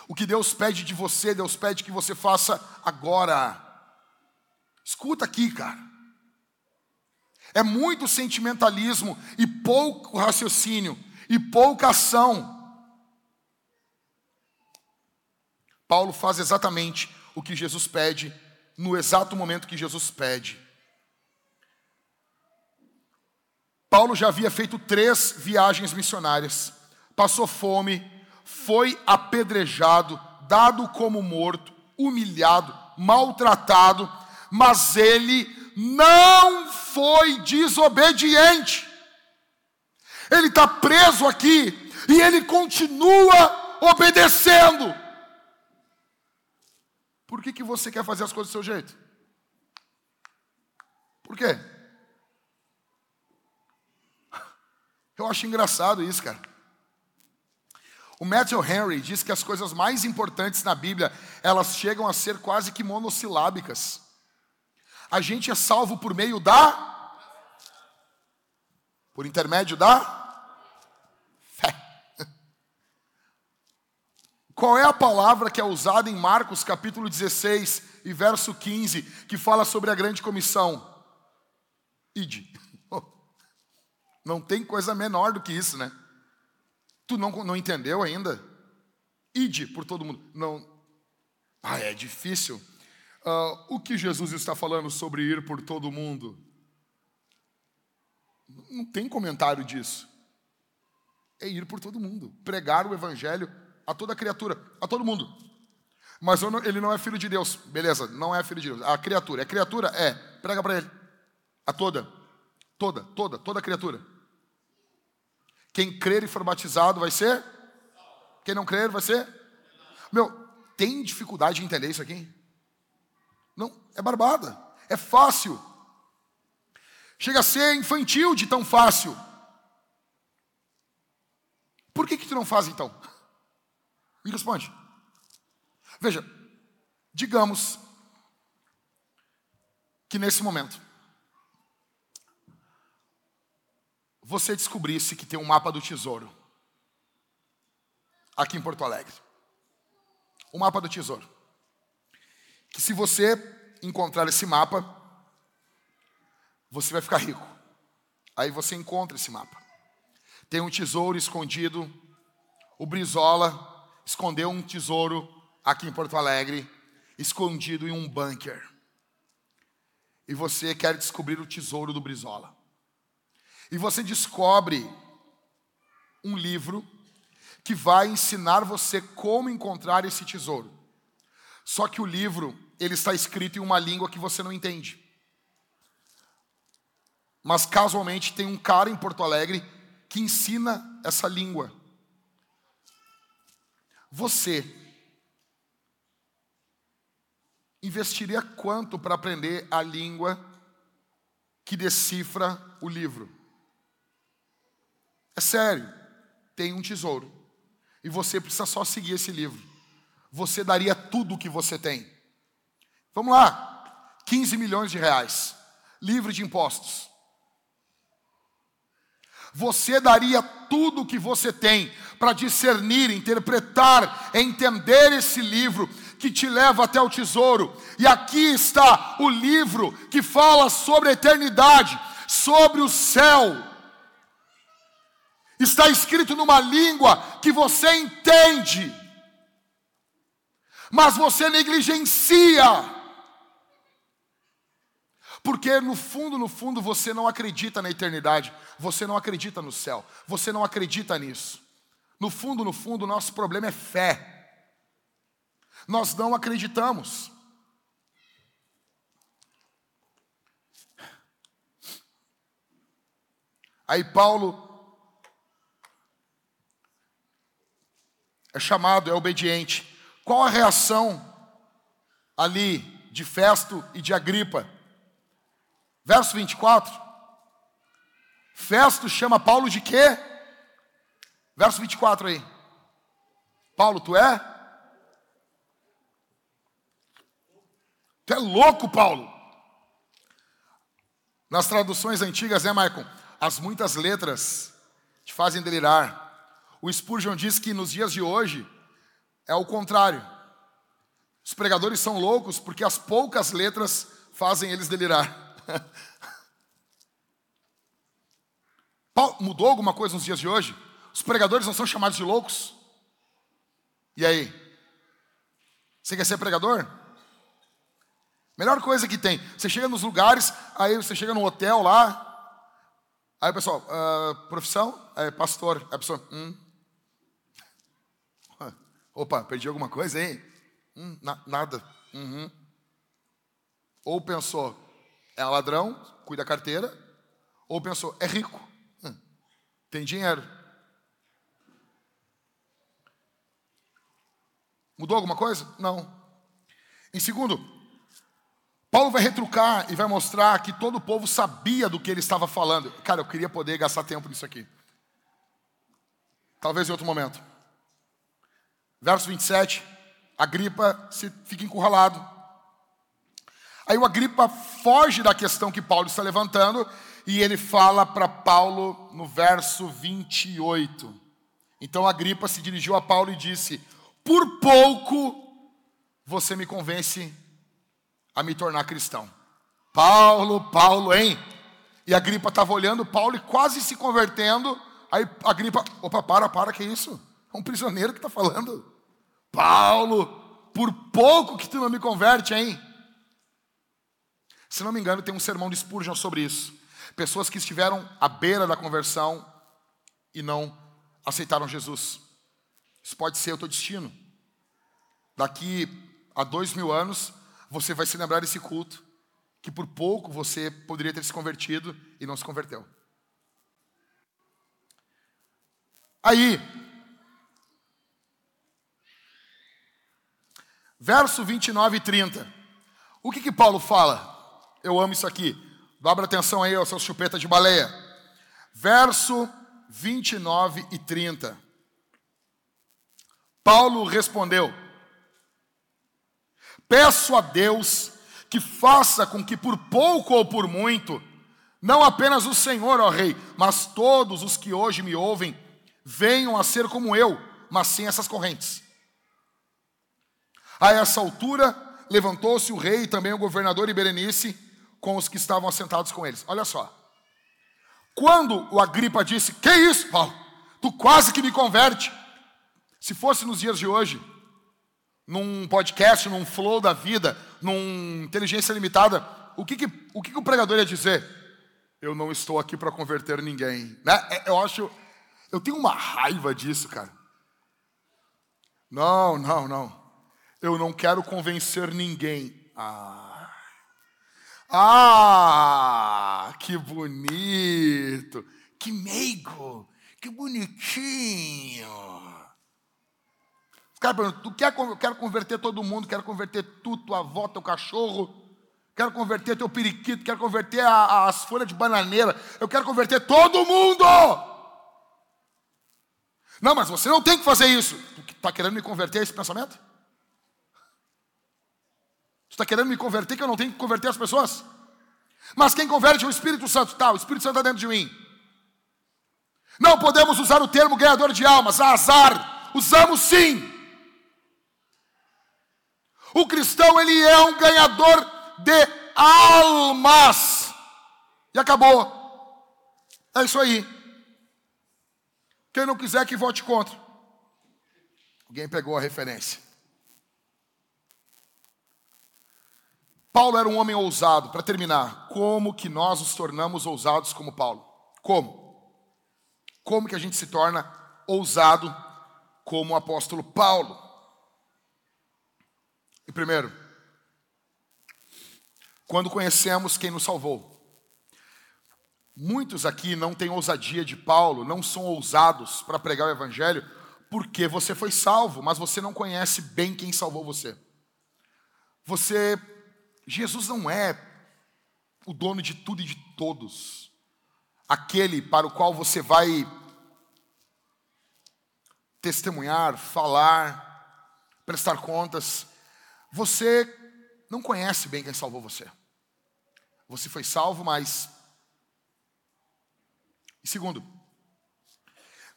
O que Deus pede de você, Deus pede que você faça agora. Escuta aqui, cara. É muito sentimentalismo e pouco raciocínio e pouca ação. Paulo faz exatamente o que Jesus pede, no exato momento que Jesus pede. Paulo já havia feito três viagens missionárias, passou fome, foi apedrejado, dado como morto, humilhado, maltratado, mas ele não foi desobediente. Ele está preso aqui e ele continua obedecendo. Por que, que você quer fazer as coisas do seu jeito? Por quê? Eu acho engraçado isso, cara. O Matthew Henry diz que as coisas mais importantes na Bíblia, elas chegam a ser quase que monossilábicas. A gente é salvo por meio da Por intermédio da fé. Qual é a palavra que é usada em Marcos capítulo 16 e verso 15, que fala sobre a grande comissão? Ide. Não tem coisa menor do que isso, né? Tu não, não entendeu ainda? Ide por todo mundo. Não. Ah, é difícil. Uh, o que Jesus está falando sobre ir por todo mundo? Não tem comentário disso. É ir por todo mundo, pregar o evangelho a toda criatura, a todo mundo. Mas ele não é filho de Deus, beleza? Não é filho de Deus. A criatura, é criatura? É. Prega para ele. A toda, toda, toda, toda criatura. Quem crer e for batizado vai ser? Quem não crer vai ser? Meu, tem dificuldade de entender isso aqui? Não, é barbada. É fácil. Chega a ser infantil de tão fácil. Por que que tu não faz então? *laughs* Me responde. Veja, digamos que nesse momento você descobrisse que tem um mapa do tesouro aqui em Porto Alegre. O mapa do tesouro. Que se você encontrar esse mapa, você vai ficar rico. Aí você encontra esse mapa. Tem um tesouro escondido. O Brizola escondeu um tesouro aqui em Porto Alegre, escondido em um bunker. E você quer descobrir o tesouro do Brizola. E você descobre um livro que vai ensinar você como encontrar esse tesouro. Só que o livro, ele está escrito em uma língua que você não entende. Mas casualmente tem um cara em Porto Alegre que ensina essa língua. Você investiria quanto para aprender a língua que decifra o livro? É sério, tem um tesouro. E você precisa só seguir esse livro. Você daria tudo o que você tem. Vamos lá. 15 milhões de reais. Livre de impostos. Você daria tudo o que você tem para discernir, interpretar, entender esse livro que te leva até o tesouro. E aqui está o livro que fala sobre a eternidade, sobre o céu, está escrito numa língua que você entende, mas você negligencia. Porque no fundo, no fundo, você não acredita na eternidade, você não acredita no céu, você não acredita nisso. No fundo, no fundo, nosso problema é fé. Nós não acreditamos. Aí Paulo é chamado, é obediente. Qual a reação ali de Festo e de Agripa? Verso 24. Festo chama Paulo de quê? Verso 24 aí. Paulo, tu é? Tu é louco, Paulo. Nas traduções antigas, né, Maicon? As muitas letras te fazem delirar. O Spurgeon diz que nos dias de hoje é o contrário. Os pregadores são loucos porque as poucas letras fazem eles delirar. *laughs* Mudou alguma coisa nos dias de hoje? Os pregadores não são chamados de loucos? E aí? Você quer ser pregador? Melhor coisa que tem. Você chega nos lugares, aí você chega no hotel lá, aí o pessoal, uh, profissão? É pastor. Aí a pessoa, hum, Opa, perdi alguma coisa, hein? Hum, na, nada. Uhum. Ou pensou, é ladrão, cuida da carteira. Ou pensou, é rico, hum, tem dinheiro. Mudou alguma coisa? Não. Em segundo, Paulo vai retrucar e vai mostrar que todo o povo sabia do que ele estava falando. Cara, eu queria poder gastar tempo nisso aqui. Talvez em outro momento. Verso 27, Agripa se fica encurralado. Aí o Agripa foge da questão que Paulo está levantando e ele fala para Paulo no verso 28. Então Agripa se dirigiu a Paulo e disse: Por pouco você me convence a me tornar cristão. Paulo, Paulo, hein? E a gripa estava olhando Paulo e quase se convertendo. Aí a gripa, opa, para, para, que isso? É um prisioneiro que está falando. Paulo, por pouco que tu não me converte, hein? Se não me engano, tem um sermão de Spurgeon sobre isso. Pessoas que estiveram à beira da conversão e não aceitaram Jesus. Isso pode ser o teu destino. Daqui a dois mil anos, você vai se lembrar desse culto, que por pouco você poderia ter se convertido e não se converteu. Aí, verso 29 e 30. O que que Paulo fala? Eu amo isso aqui. Dobra atenção aí, ó, seu chupeta de baleia. Verso 29 e 30. Paulo respondeu: Peço a Deus que faça com que por pouco ou por muito, não apenas o Senhor, ó Rei, mas todos os que hoje me ouvem, venham a ser como eu, mas sem essas correntes. A essa altura, levantou-se o rei e também o governador e Berenice com os que estavam assentados com eles. Olha só. Quando o Agripa disse: Que isso, Paulo? Tu quase que me converte. Se fosse nos dias de hoje, num podcast, num flow da vida, num inteligência limitada, o que, que o, que, que o pregador ia dizer? Eu não estou aqui para converter ninguém. Né? É, eu acho. Eu tenho uma raiva disso, cara. Não, não, não. Eu não quero convencer ninguém. Ah, ah que bonito. Que meigo. Que bonitinho. Cara pergunta, tu quer, eu quero converter todo mundo, quero converter tu, tua avó, teu cachorro, quero converter teu periquito, quero converter a, a, as folhas de bananeira, eu quero converter todo mundo. Não, mas você não tem que fazer isso. Tu está querendo me converter a esse pensamento? Tu está querendo me converter que eu não tenho que converter as pessoas? Mas quem converte é o Espírito Santo. Tá, o Espírito Santo está dentro de mim. Não podemos usar o termo ganhador de almas, azar. Usamos sim. O cristão ele é um ganhador de almas. E acabou. É isso aí. Quem não quiser que vote contra. Alguém pegou a referência. Paulo era um homem ousado. Para terminar, como que nós nos tornamos ousados como Paulo? Como? Como que a gente se torna ousado como o apóstolo Paulo? E primeiro, quando conhecemos quem nos salvou. Muitos aqui não têm ousadia de Paulo, não são ousados para pregar o Evangelho, porque você foi salvo, mas você não conhece bem quem salvou você. Você, Jesus não é o dono de tudo e de todos, aquele para o qual você vai testemunhar, falar, prestar contas. Você não conhece bem quem salvou você. Você foi salvo, mas. E segundo,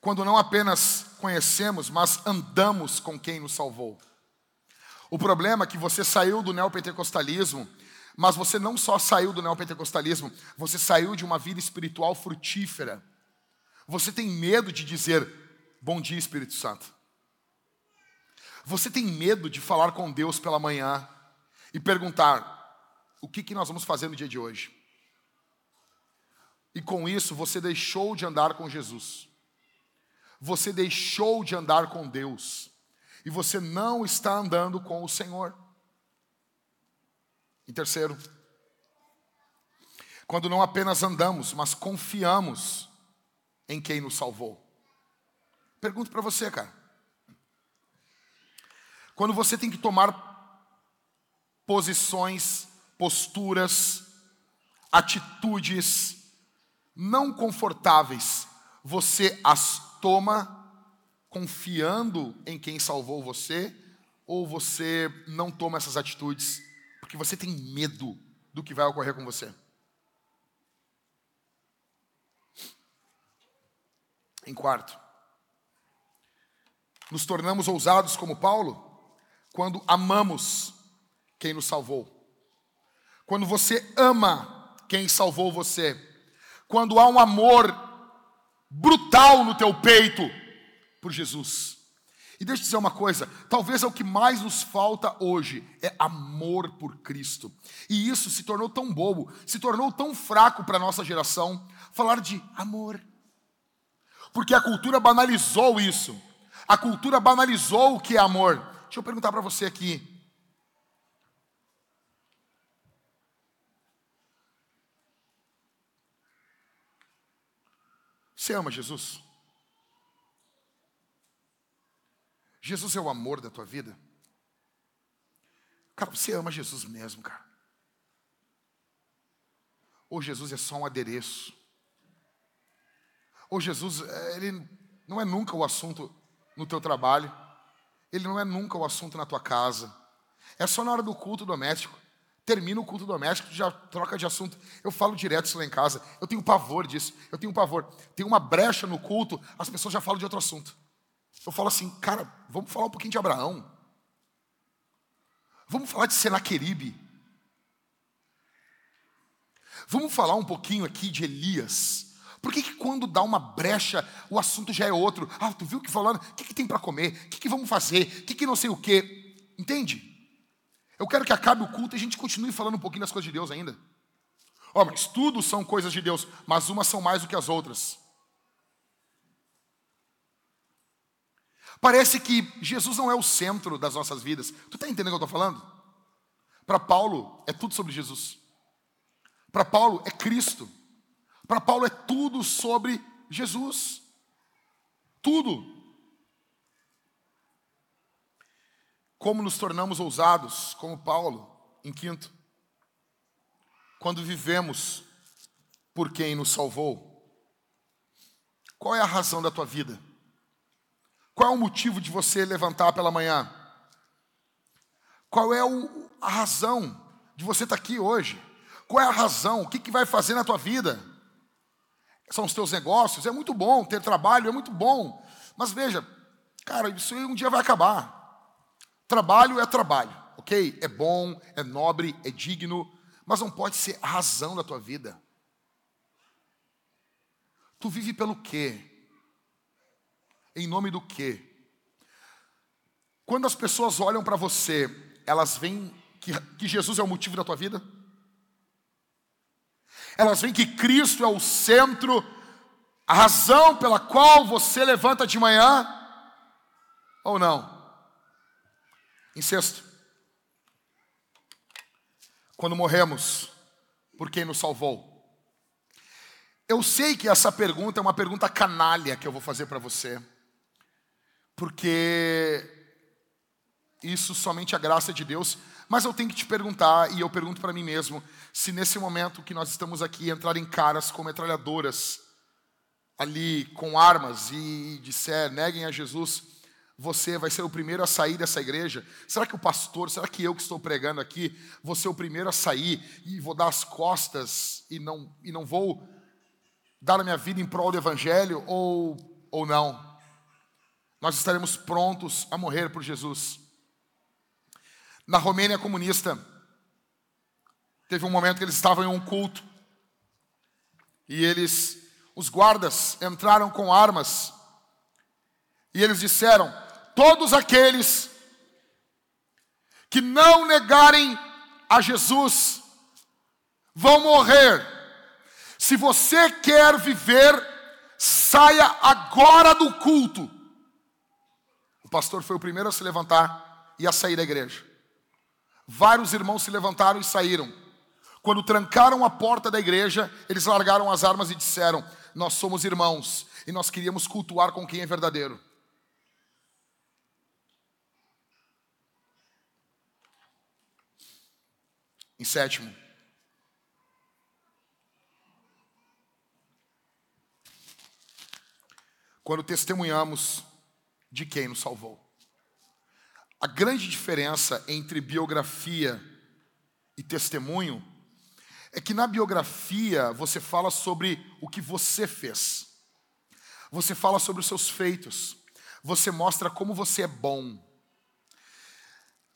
quando não apenas conhecemos, mas andamos com quem nos salvou. O problema é que você saiu do neopentecostalismo, mas você não só saiu do neopentecostalismo, você saiu de uma vida espiritual frutífera. Você tem medo de dizer, bom dia, Espírito Santo. Você tem medo de falar com Deus pela manhã e perguntar: o que, que nós vamos fazer no dia de hoje? E com isso você deixou de andar com Jesus. Você deixou de andar com Deus. E você não está andando com o Senhor. E terceiro, quando não apenas andamos, mas confiamos em quem nos salvou. Pergunto para você, cara. Quando você tem que tomar posições, posturas, atitudes não confortáveis, você as toma confiando em quem salvou você, ou você não toma essas atitudes porque você tem medo do que vai ocorrer com você? Em quarto, nos tornamos ousados como Paulo quando amamos quem nos salvou. Quando você ama quem salvou você. Quando há um amor brutal no teu peito por Jesus. E deixa eu dizer uma coisa, talvez é o que mais nos falta hoje, é amor por Cristo. E isso se tornou tão bobo, se tornou tão fraco para a nossa geração, falar de amor. Porque a cultura banalizou isso. A cultura banalizou o que é amor. Deixa eu perguntar para você aqui. Você ama Jesus? Jesus é o amor da tua vida? Cara, você ama Jesus mesmo, cara. Ou Jesus é só um adereço? Ou Jesus, eh, ele não é nunca o assunto no teu trabalho? Ele não é nunca o assunto na tua casa. É só na hora do culto doméstico. Termina o culto doméstico, já troca de assunto. Eu falo direto isso lá em casa. Eu tenho pavor disso. Eu tenho pavor. Tem uma brecha no culto, as pessoas já falam de outro assunto. Eu falo assim, cara, vamos falar um pouquinho de Abraão. Vamos falar de Senaqueribe. Vamos falar um pouquinho aqui de Elias. Por que, que quando dá uma brecha, o assunto já é outro? Ah, tu viu que falando? O que, que tem para comer? O que, que vamos fazer? O que, que não sei o quê? Entende? Eu quero que acabe o culto e a gente continue falando um pouquinho das coisas de Deus ainda. Ó, oh, mas tudo são coisas de Deus, mas umas são mais do que as outras. Parece que Jesus não é o centro das nossas vidas. Tu está entendendo o que eu estou falando? Para Paulo, é tudo sobre Jesus. Para Paulo, é Cristo. Para Paulo, é tudo sobre Jesus. Tudo. Como nos tornamos ousados, como Paulo, em quinto. Quando vivemos por quem nos salvou. Qual é a razão da tua vida? Qual é o motivo de você levantar pela manhã? Qual é o, a razão de você estar aqui hoje? Qual é a razão? O que, que vai fazer na tua vida? São os teus negócios? É muito bom ter trabalho, é muito bom. Mas veja, cara, isso aí um dia vai acabar. Trabalho é trabalho, ok? É bom, é nobre, é digno, mas não pode ser a razão da tua vida. Tu vive pelo quê? Em nome do quê? Quando as pessoas olham para você, elas veem que, que Jesus é o motivo da tua vida? Elas veem que Cristo é o centro, a razão pela qual você levanta de manhã? Ou não? Em sexto, quando morremos, por quem nos salvou? Eu sei que essa pergunta é uma pergunta canalha que eu vou fazer para você porque isso somente a graça de Deus. Mas eu tenho que te perguntar, e eu pergunto para mim mesmo, se nesse momento que nós estamos aqui entrarem caras com metralhadoras, ali com armas, e disser, neguem a Jesus, você vai ser o primeiro a sair dessa igreja? Será que o pastor, será que eu que estou pregando aqui, vou ser o primeiro a sair e vou dar as costas e não, e não vou dar a minha vida em prol do evangelho ou, ou não? Nós estaremos prontos a morrer por Jesus. Na Romênia comunista, teve um momento que eles estavam em um culto e eles, os guardas, entraram com armas e eles disseram: todos aqueles que não negarem a Jesus vão morrer. Se você quer viver, saia agora do culto pastor foi o primeiro a se levantar e a sair da igreja. Vários irmãos se levantaram e saíram. Quando trancaram a porta da igreja, eles largaram as armas e disseram: Nós somos irmãos e nós queríamos cultuar com quem é verdadeiro. Em sétimo, quando testemunhamos de quem nos salvou. A grande diferença entre biografia e testemunho é que na biografia você fala sobre o que você fez. Você fala sobre os seus feitos. Você mostra como você é bom.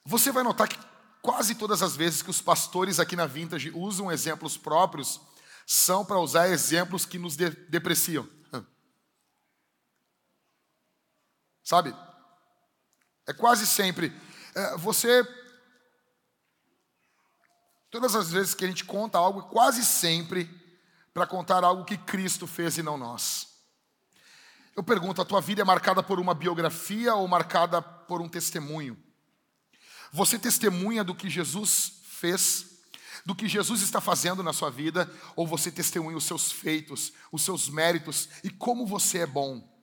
Você vai notar que quase todas as vezes que os pastores aqui na Vintage usam exemplos próprios, são para usar exemplos que nos de depreciam. Sabe? É quase sempre. É, você. Todas as vezes que a gente conta algo, é quase sempre para contar algo que Cristo fez e não nós. Eu pergunto: a tua vida é marcada por uma biografia ou marcada por um testemunho? Você testemunha do que Jesus fez, do que Jesus está fazendo na sua vida, ou você testemunha os seus feitos, os seus méritos e como você é bom?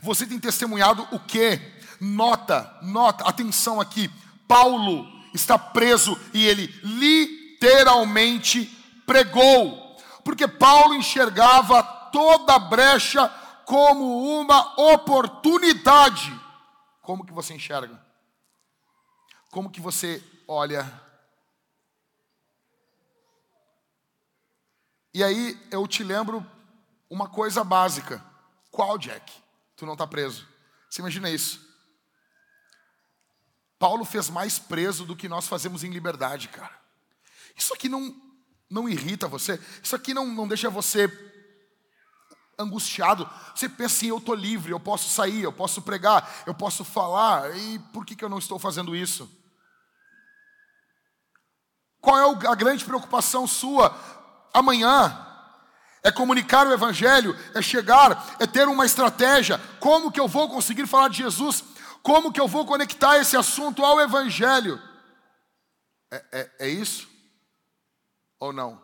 Você tem testemunhado o que? Nota, nota, atenção aqui. Paulo está preso e ele literalmente pregou, porque Paulo enxergava toda brecha como uma oportunidade. Como que você enxerga? Como que você olha? E aí eu te lembro uma coisa básica. Qual, Jack? Tu não está preso. Você imagina isso? Paulo fez mais preso do que nós fazemos em liberdade, cara. Isso aqui não, não irrita você? Isso aqui não, não deixa você angustiado? Você pensa assim: eu estou livre, eu posso sair, eu posso pregar, eu posso falar, e por que, que eu não estou fazendo isso? Qual é a grande preocupação sua? Amanhã, é comunicar o Evangelho, é chegar, é ter uma estratégia. Como que eu vou conseguir falar de Jesus? Como que eu vou conectar esse assunto ao Evangelho? É, é, é isso? Ou não?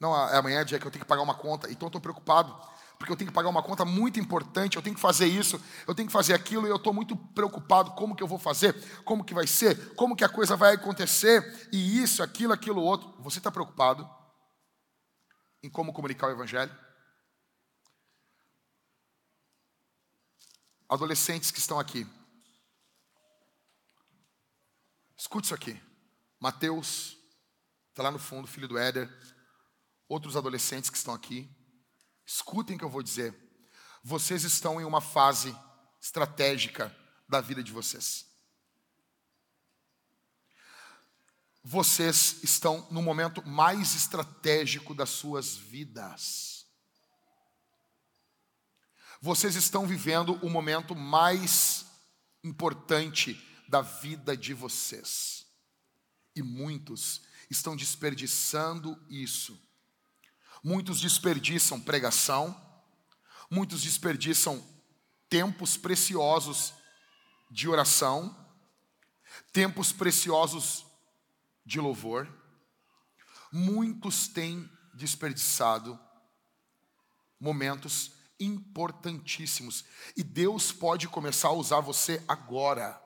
Não, amanhã é dia que eu tenho que pagar uma conta, então estou preocupado, porque eu tenho que pagar uma conta muito importante, eu tenho que fazer isso, eu tenho que fazer aquilo, e eu estou muito preocupado, como que eu vou fazer, como que vai ser, como que a coisa vai acontecer, e isso, aquilo, aquilo, outro. Você está preocupado? Em como comunicar o Evangelho. Adolescentes que estão aqui, escute isso aqui. Mateus, está lá no fundo, filho do Éder. Outros adolescentes que estão aqui, escutem o que eu vou dizer. Vocês estão em uma fase estratégica da vida de vocês. Vocês estão no momento mais estratégico das suas vidas. Vocês estão vivendo o momento mais importante da vida de vocês. E muitos estão desperdiçando isso. Muitos desperdiçam pregação, muitos desperdiçam tempos preciosos de oração, tempos preciosos de louvor, muitos têm desperdiçado momentos importantíssimos e Deus pode começar a usar você agora.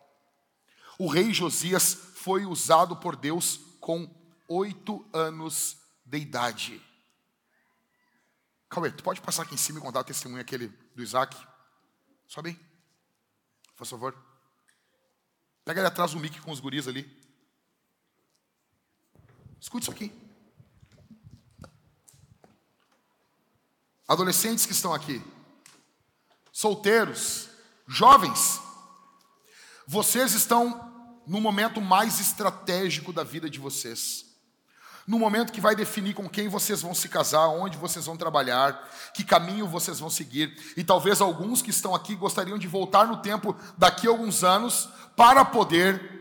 O rei Josias foi usado por Deus com oito anos de idade. Cauê, tu pode passar aqui em cima e contar o testemunho aquele do Isaac? Sobe aí, por favor. Pega ali atrás o mic com os guris ali. Escute isso aqui. Adolescentes que estão aqui, solteiros, jovens, vocês estão no momento mais estratégico da vida de vocês. No momento que vai definir com quem vocês vão se casar, onde vocês vão trabalhar, que caminho vocês vão seguir. E talvez alguns que estão aqui gostariam de voltar no tempo daqui a alguns anos para poder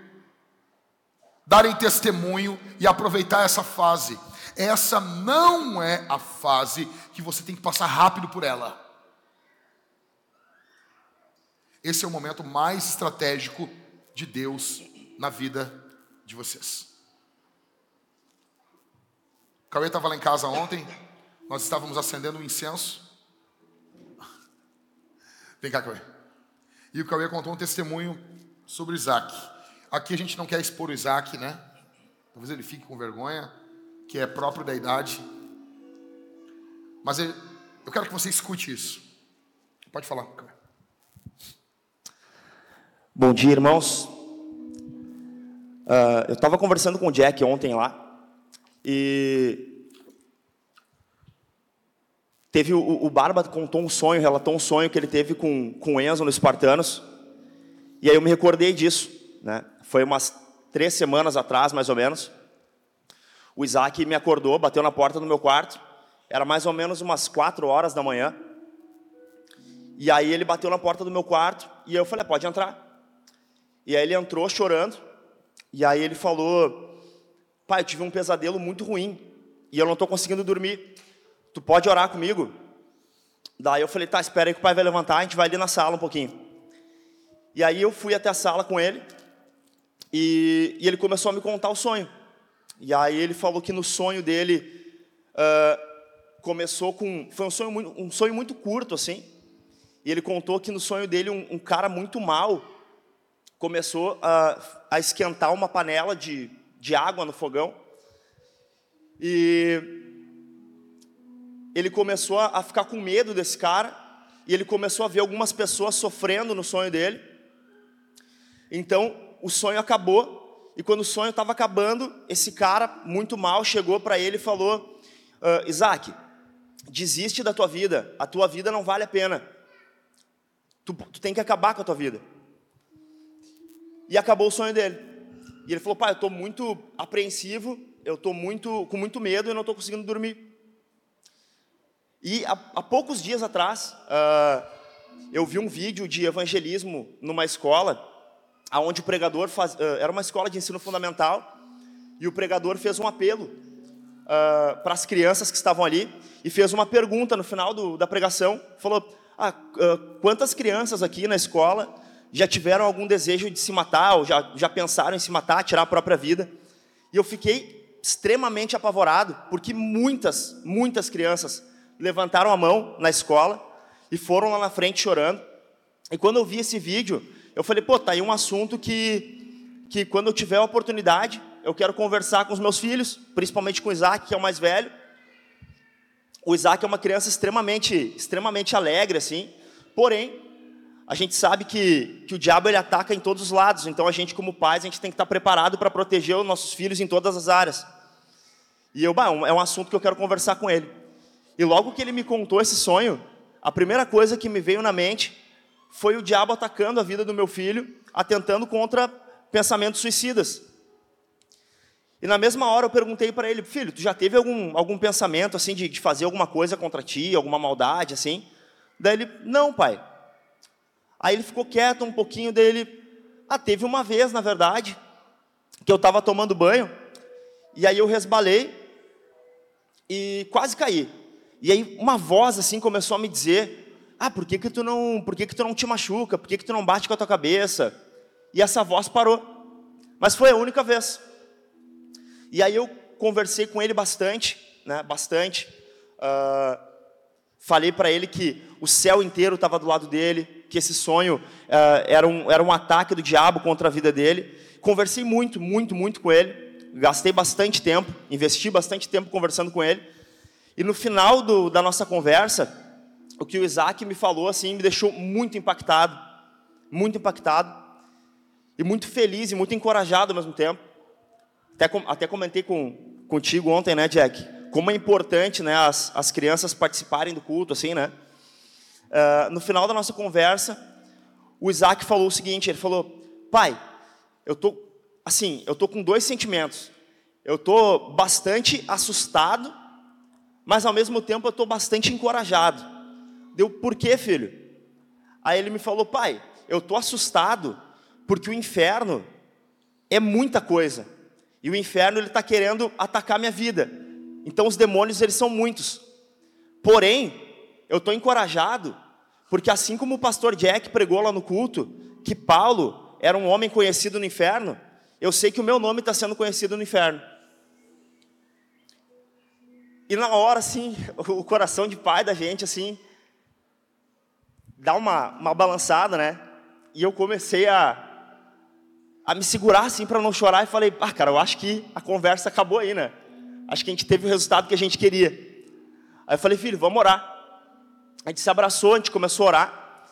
darem testemunho e aproveitar essa fase. Essa não é a fase que você tem que passar rápido por ela. Esse é o momento mais estratégico de Deus na vida de vocês. O Cauê estava lá em casa ontem, nós estávamos acendendo um incenso. Vem cá, Cauê. E o Cauê contou um testemunho sobre Isaac. Aqui a gente não quer expor o Isaac, né? Talvez ele fique com vergonha, que é próprio da idade. Mas eu quero que você escute isso. Pode falar. Bom dia, irmãos. Uh, eu estava conversando com o Jack ontem lá. E teve o, o Barba contou um sonho, relatou um sonho que ele teve com, com Enzo no Espartanos. E aí eu me recordei disso. Né? Foi umas três semanas atrás, mais ou menos. O Isaac me acordou, bateu na porta do meu quarto. Era mais ou menos umas quatro horas da manhã. E aí ele bateu na porta do meu quarto e eu falei, ah, pode entrar. E aí ele entrou chorando. E aí ele falou, pai, eu tive um pesadelo muito ruim e eu não estou conseguindo dormir. Tu pode orar comigo? Daí eu falei, tá, espera aí que o pai vai levantar, a gente vai ali na sala um pouquinho. E aí eu fui até a sala com ele e, e ele começou a me contar o sonho. E aí ele falou que no sonho dele uh, começou com, foi um sonho muito, um sonho muito curto assim. E ele contou que no sonho dele um, um cara muito mal começou a, a esquentar uma panela de, de água no fogão. E ele começou a ficar com medo desse cara, e ele começou a ver algumas pessoas sofrendo no sonho dele. Então, o sonho acabou, e quando o sonho estava acabando, esse cara, muito mal, chegou para ele e falou: uh, Isaac, desiste da tua vida, a tua vida não vale a pena. Tu, tu tem que acabar com a tua vida. E acabou o sonho dele. E ele falou: pai, eu estou muito apreensivo, eu estou muito, com muito medo e não estou conseguindo dormir. E há, há poucos dias atrás, uh, eu vi um vídeo de evangelismo numa escola aonde o pregador faz, uh, era uma escola de ensino fundamental e o pregador fez um apelo uh, para as crianças que estavam ali e fez uma pergunta no final do, da pregação. Falou: ah, uh, quantas crianças aqui na escola já tiveram algum desejo de se matar ou já, já pensaram em se matar, tirar a própria vida? E eu fiquei extremamente apavorado porque muitas, muitas crianças levantaram a mão na escola e foram lá na frente chorando. E quando eu vi esse vídeo, eu falei, pô, tá aí um assunto que, que quando eu tiver a oportunidade, eu quero conversar com os meus filhos, principalmente com o Isaac, que é o mais velho. O Isaac é uma criança extremamente, extremamente alegre, assim. Porém, a gente sabe que, que o diabo ele ataca em todos os lados. Então, a gente, como pais, a gente tem que estar preparado para proteger os nossos filhos em todas as áreas. E eu, bah, é um assunto que eu quero conversar com ele. E logo que ele me contou esse sonho, a primeira coisa que me veio na mente foi o diabo atacando a vida do meu filho, atentando contra pensamentos suicidas. E na mesma hora eu perguntei para ele, filho, tu já teve algum, algum pensamento assim de, de fazer alguma coisa contra ti, alguma maldade assim? Daí ele, não, pai. Aí ele ficou quieto um pouquinho, daí ele, ah, teve uma vez, na verdade, que eu estava tomando banho, e aí eu resbalei e quase caí. E aí uma voz assim começou a me dizer ah, por que, que tu não, por que, que tu não te machuca? Por que, que tu não bate com a tua cabeça? E essa voz parou. Mas foi a única vez. E aí eu conversei com ele bastante, né? Bastante. Uh, falei para ele que o céu inteiro estava do lado dele, que esse sonho uh, era, um, era um ataque do diabo contra a vida dele. Conversei muito, muito, muito com ele. Gastei bastante tempo, investi bastante tempo conversando com ele. E no final do, da nossa conversa, o que o Isaac me falou assim me deixou muito impactado, muito impactado e muito feliz e muito encorajado ao mesmo tempo. Até, até comentei com, contigo ontem, né, Jack? Como é importante, né, as, as crianças participarem do culto, assim, né? Uh, no final da nossa conversa, o Isaac falou o seguinte: ele falou, pai, eu tô, assim, eu tô com dois sentimentos. Eu tô bastante assustado, mas ao mesmo tempo eu tô bastante encorajado. Deu, por quê, filho? Aí ele me falou, pai, eu tô assustado, porque o inferno é muita coisa. E o inferno ele está querendo atacar minha vida. Então os demônios eles são muitos. Porém, eu estou encorajado, porque assim como o pastor Jack pregou lá no culto, que Paulo era um homem conhecido no inferno, eu sei que o meu nome está sendo conhecido no inferno. E na hora, assim, *laughs* o coração de pai da gente, assim, dar uma, uma balançada, né? E eu comecei a, a me segurar assim para não chorar e falei, ah, cara, eu acho que a conversa acabou aí, né? Acho que a gente teve o resultado que a gente queria. Aí eu falei, filho, vamos orar. A gente se abraçou, a gente começou a orar.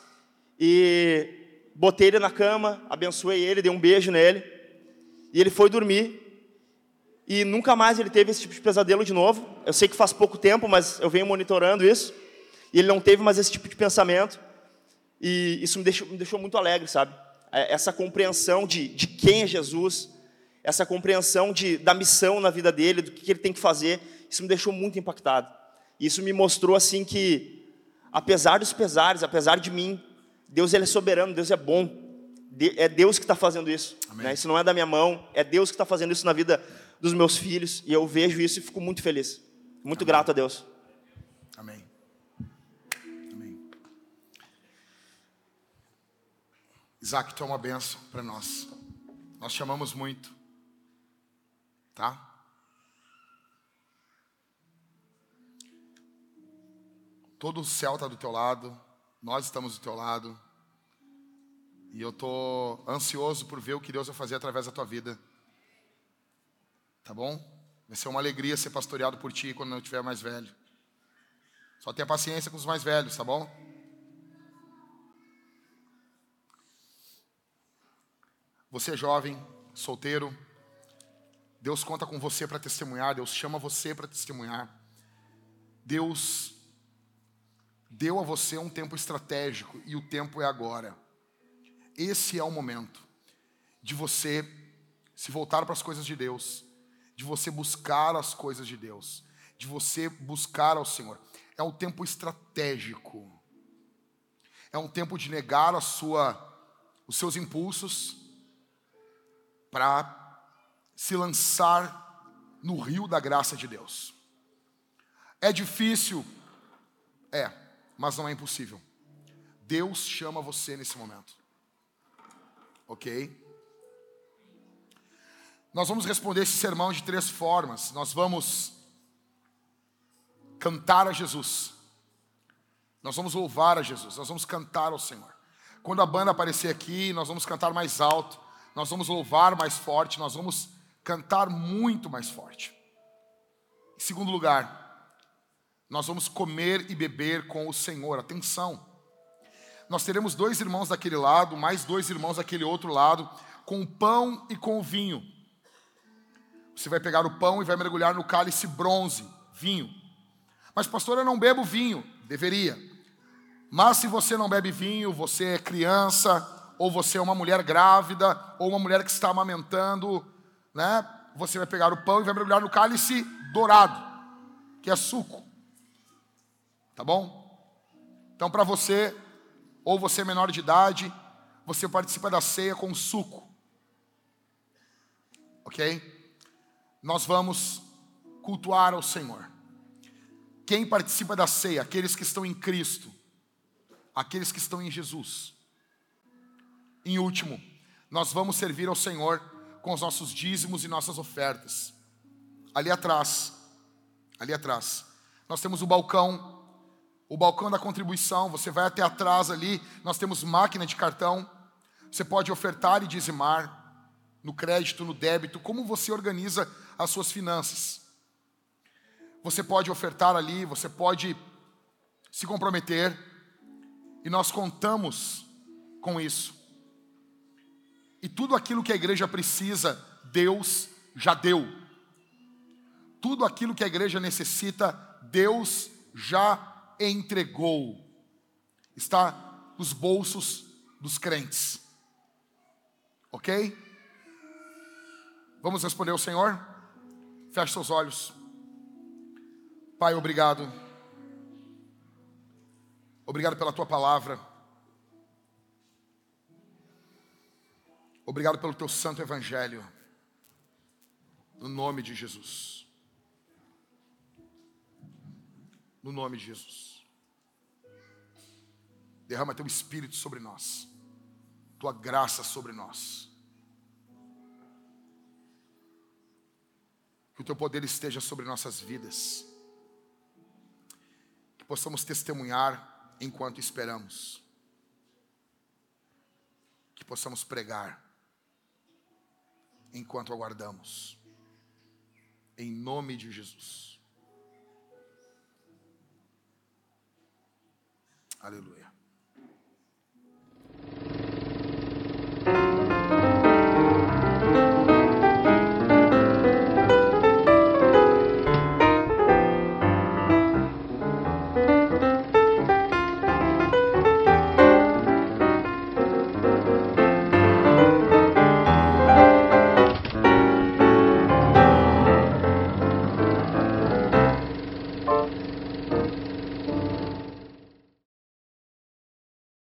E botei ele na cama, abençoei ele, dei um beijo nele. E ele foi dormir. E nunca mais ele teve esse tipo de pesadelo de novo. Eu sei que faz pouco tempo, mas eu venho monitorando isso. E ele não teve mais esse tipo de pensamento. E isso me deixou, me deixou muito alegre, sabe? É, essa compreensão de, de quem é Jesus, essa compreensão de, da missão na vida dele, do que ele tem que fazer, isso me deixou muito impactado. Isso me mostrou assim que, apesar dos pesares, apesar de mim, Deus ele é soberano, Deus é bom. É Deus que está fazendo isso. Né? Isso não é da minha mão, é Deus que está fazendo isso na vida dos meus filhos. E eu vejo isso e fico muito feliz. Muito Amém. grato a Deus. Isaac, tu é uma benção para nós. Nós te amamos muito. Tá? Todo o céu está do teu lado, nós estamos do teu lado. E eu estou ansioso por ver o que Deus vai fazer através da tua vida. Tá bom? Vai ser uma alegria ser pastoreado por ti quando eu estiver mais velho. Só tenha paciência com os mais velhos, tá bom? Você é jovem, solteiro. Deus conta com você para testemunhar, Deus chama você para testemunhar. Deus deu a você um tempo estratégico e o tempo é agora. Esse é o momento de você se voltar para as coisas de Deus, de você buscar as coisas de Deus, de você buscar ao Senhor. É um tempo estratégico. É um tempo de negar a sua os seus impulsos para se lançar no rio da graça de Deus. É difícil, é, mas não é impossível. Deus chama você nesse momento. Ok? Nós vamos responder esse sermão de três formas. Nós vamos cantar a Jesus. Nós vamos louvar a Jesus. Nós vamos cantar ao Senhor. Quando a banda aparecer aqui, nós vamos cantar mais alto. Nós vamos louvar mais forte. Nós vamos cantar muito mais forte. Em segundo lugar, nós vamos comer e beber com o Senhor. Atenção. Nós teremos dois irmãos daquele lado, mais dois irmãos daquele outro lado, com o pão e com o vinho. Você vai pegar o pão e vai mergulhar no cálice bronze, vinho. Mas, pastor, eu não bebo vinho. Deveria. Mas se você não bebe vinho, você é criança, ou você é uma mulher grávida, ou uma mulher que está amamentando, né? Você vai pegar o pão e vai mergulhar no cálice dourado, que é suco. Tá bom? Então, para você, ou você é menor de idade, você participa da ceia com suco. Ok? Nós vamos cultuar ao Senhor. Quem participa da ceia? Aqueles que estão em Cristo, aqueles que estão em Jesus. Em último, nós vamos servir ao Senhor com os nossos dízimos e nossas ofertas. Ali atrás, ali atrás, nós temos o balcão, o balcão da contribuição. Você vai até atrás ali, nós temos máquina de cartão. Você pode ofertar e dizimar no crédito, no débito, como você organiza as suas finanças. Você pode ofertar ali, você pode se comprometer, e nós contamos com isso. E tudo aquilo que a igreja precisa, Deus já deu. Tudo aquilo que a igreja necessita, Deus já entregou. Está nos bolsos dos crentes. Ok? Vamos responder ao Senhor? Feche seus olhos. Pai, obrigado. Obrigado pela tua palavra. Obrigado pelo teu santo evangelho. No nome de Jesus. No nome de Jesus. Derrama teu espírito sobre nós. Tua graça sobre nós. Que o teu poder esteja sobre nossas vidas. Que possamos testemunhar enquanto esperamos. Que possamos pregar enquanto aguardamos. Em nome de Jesus. Aleluia.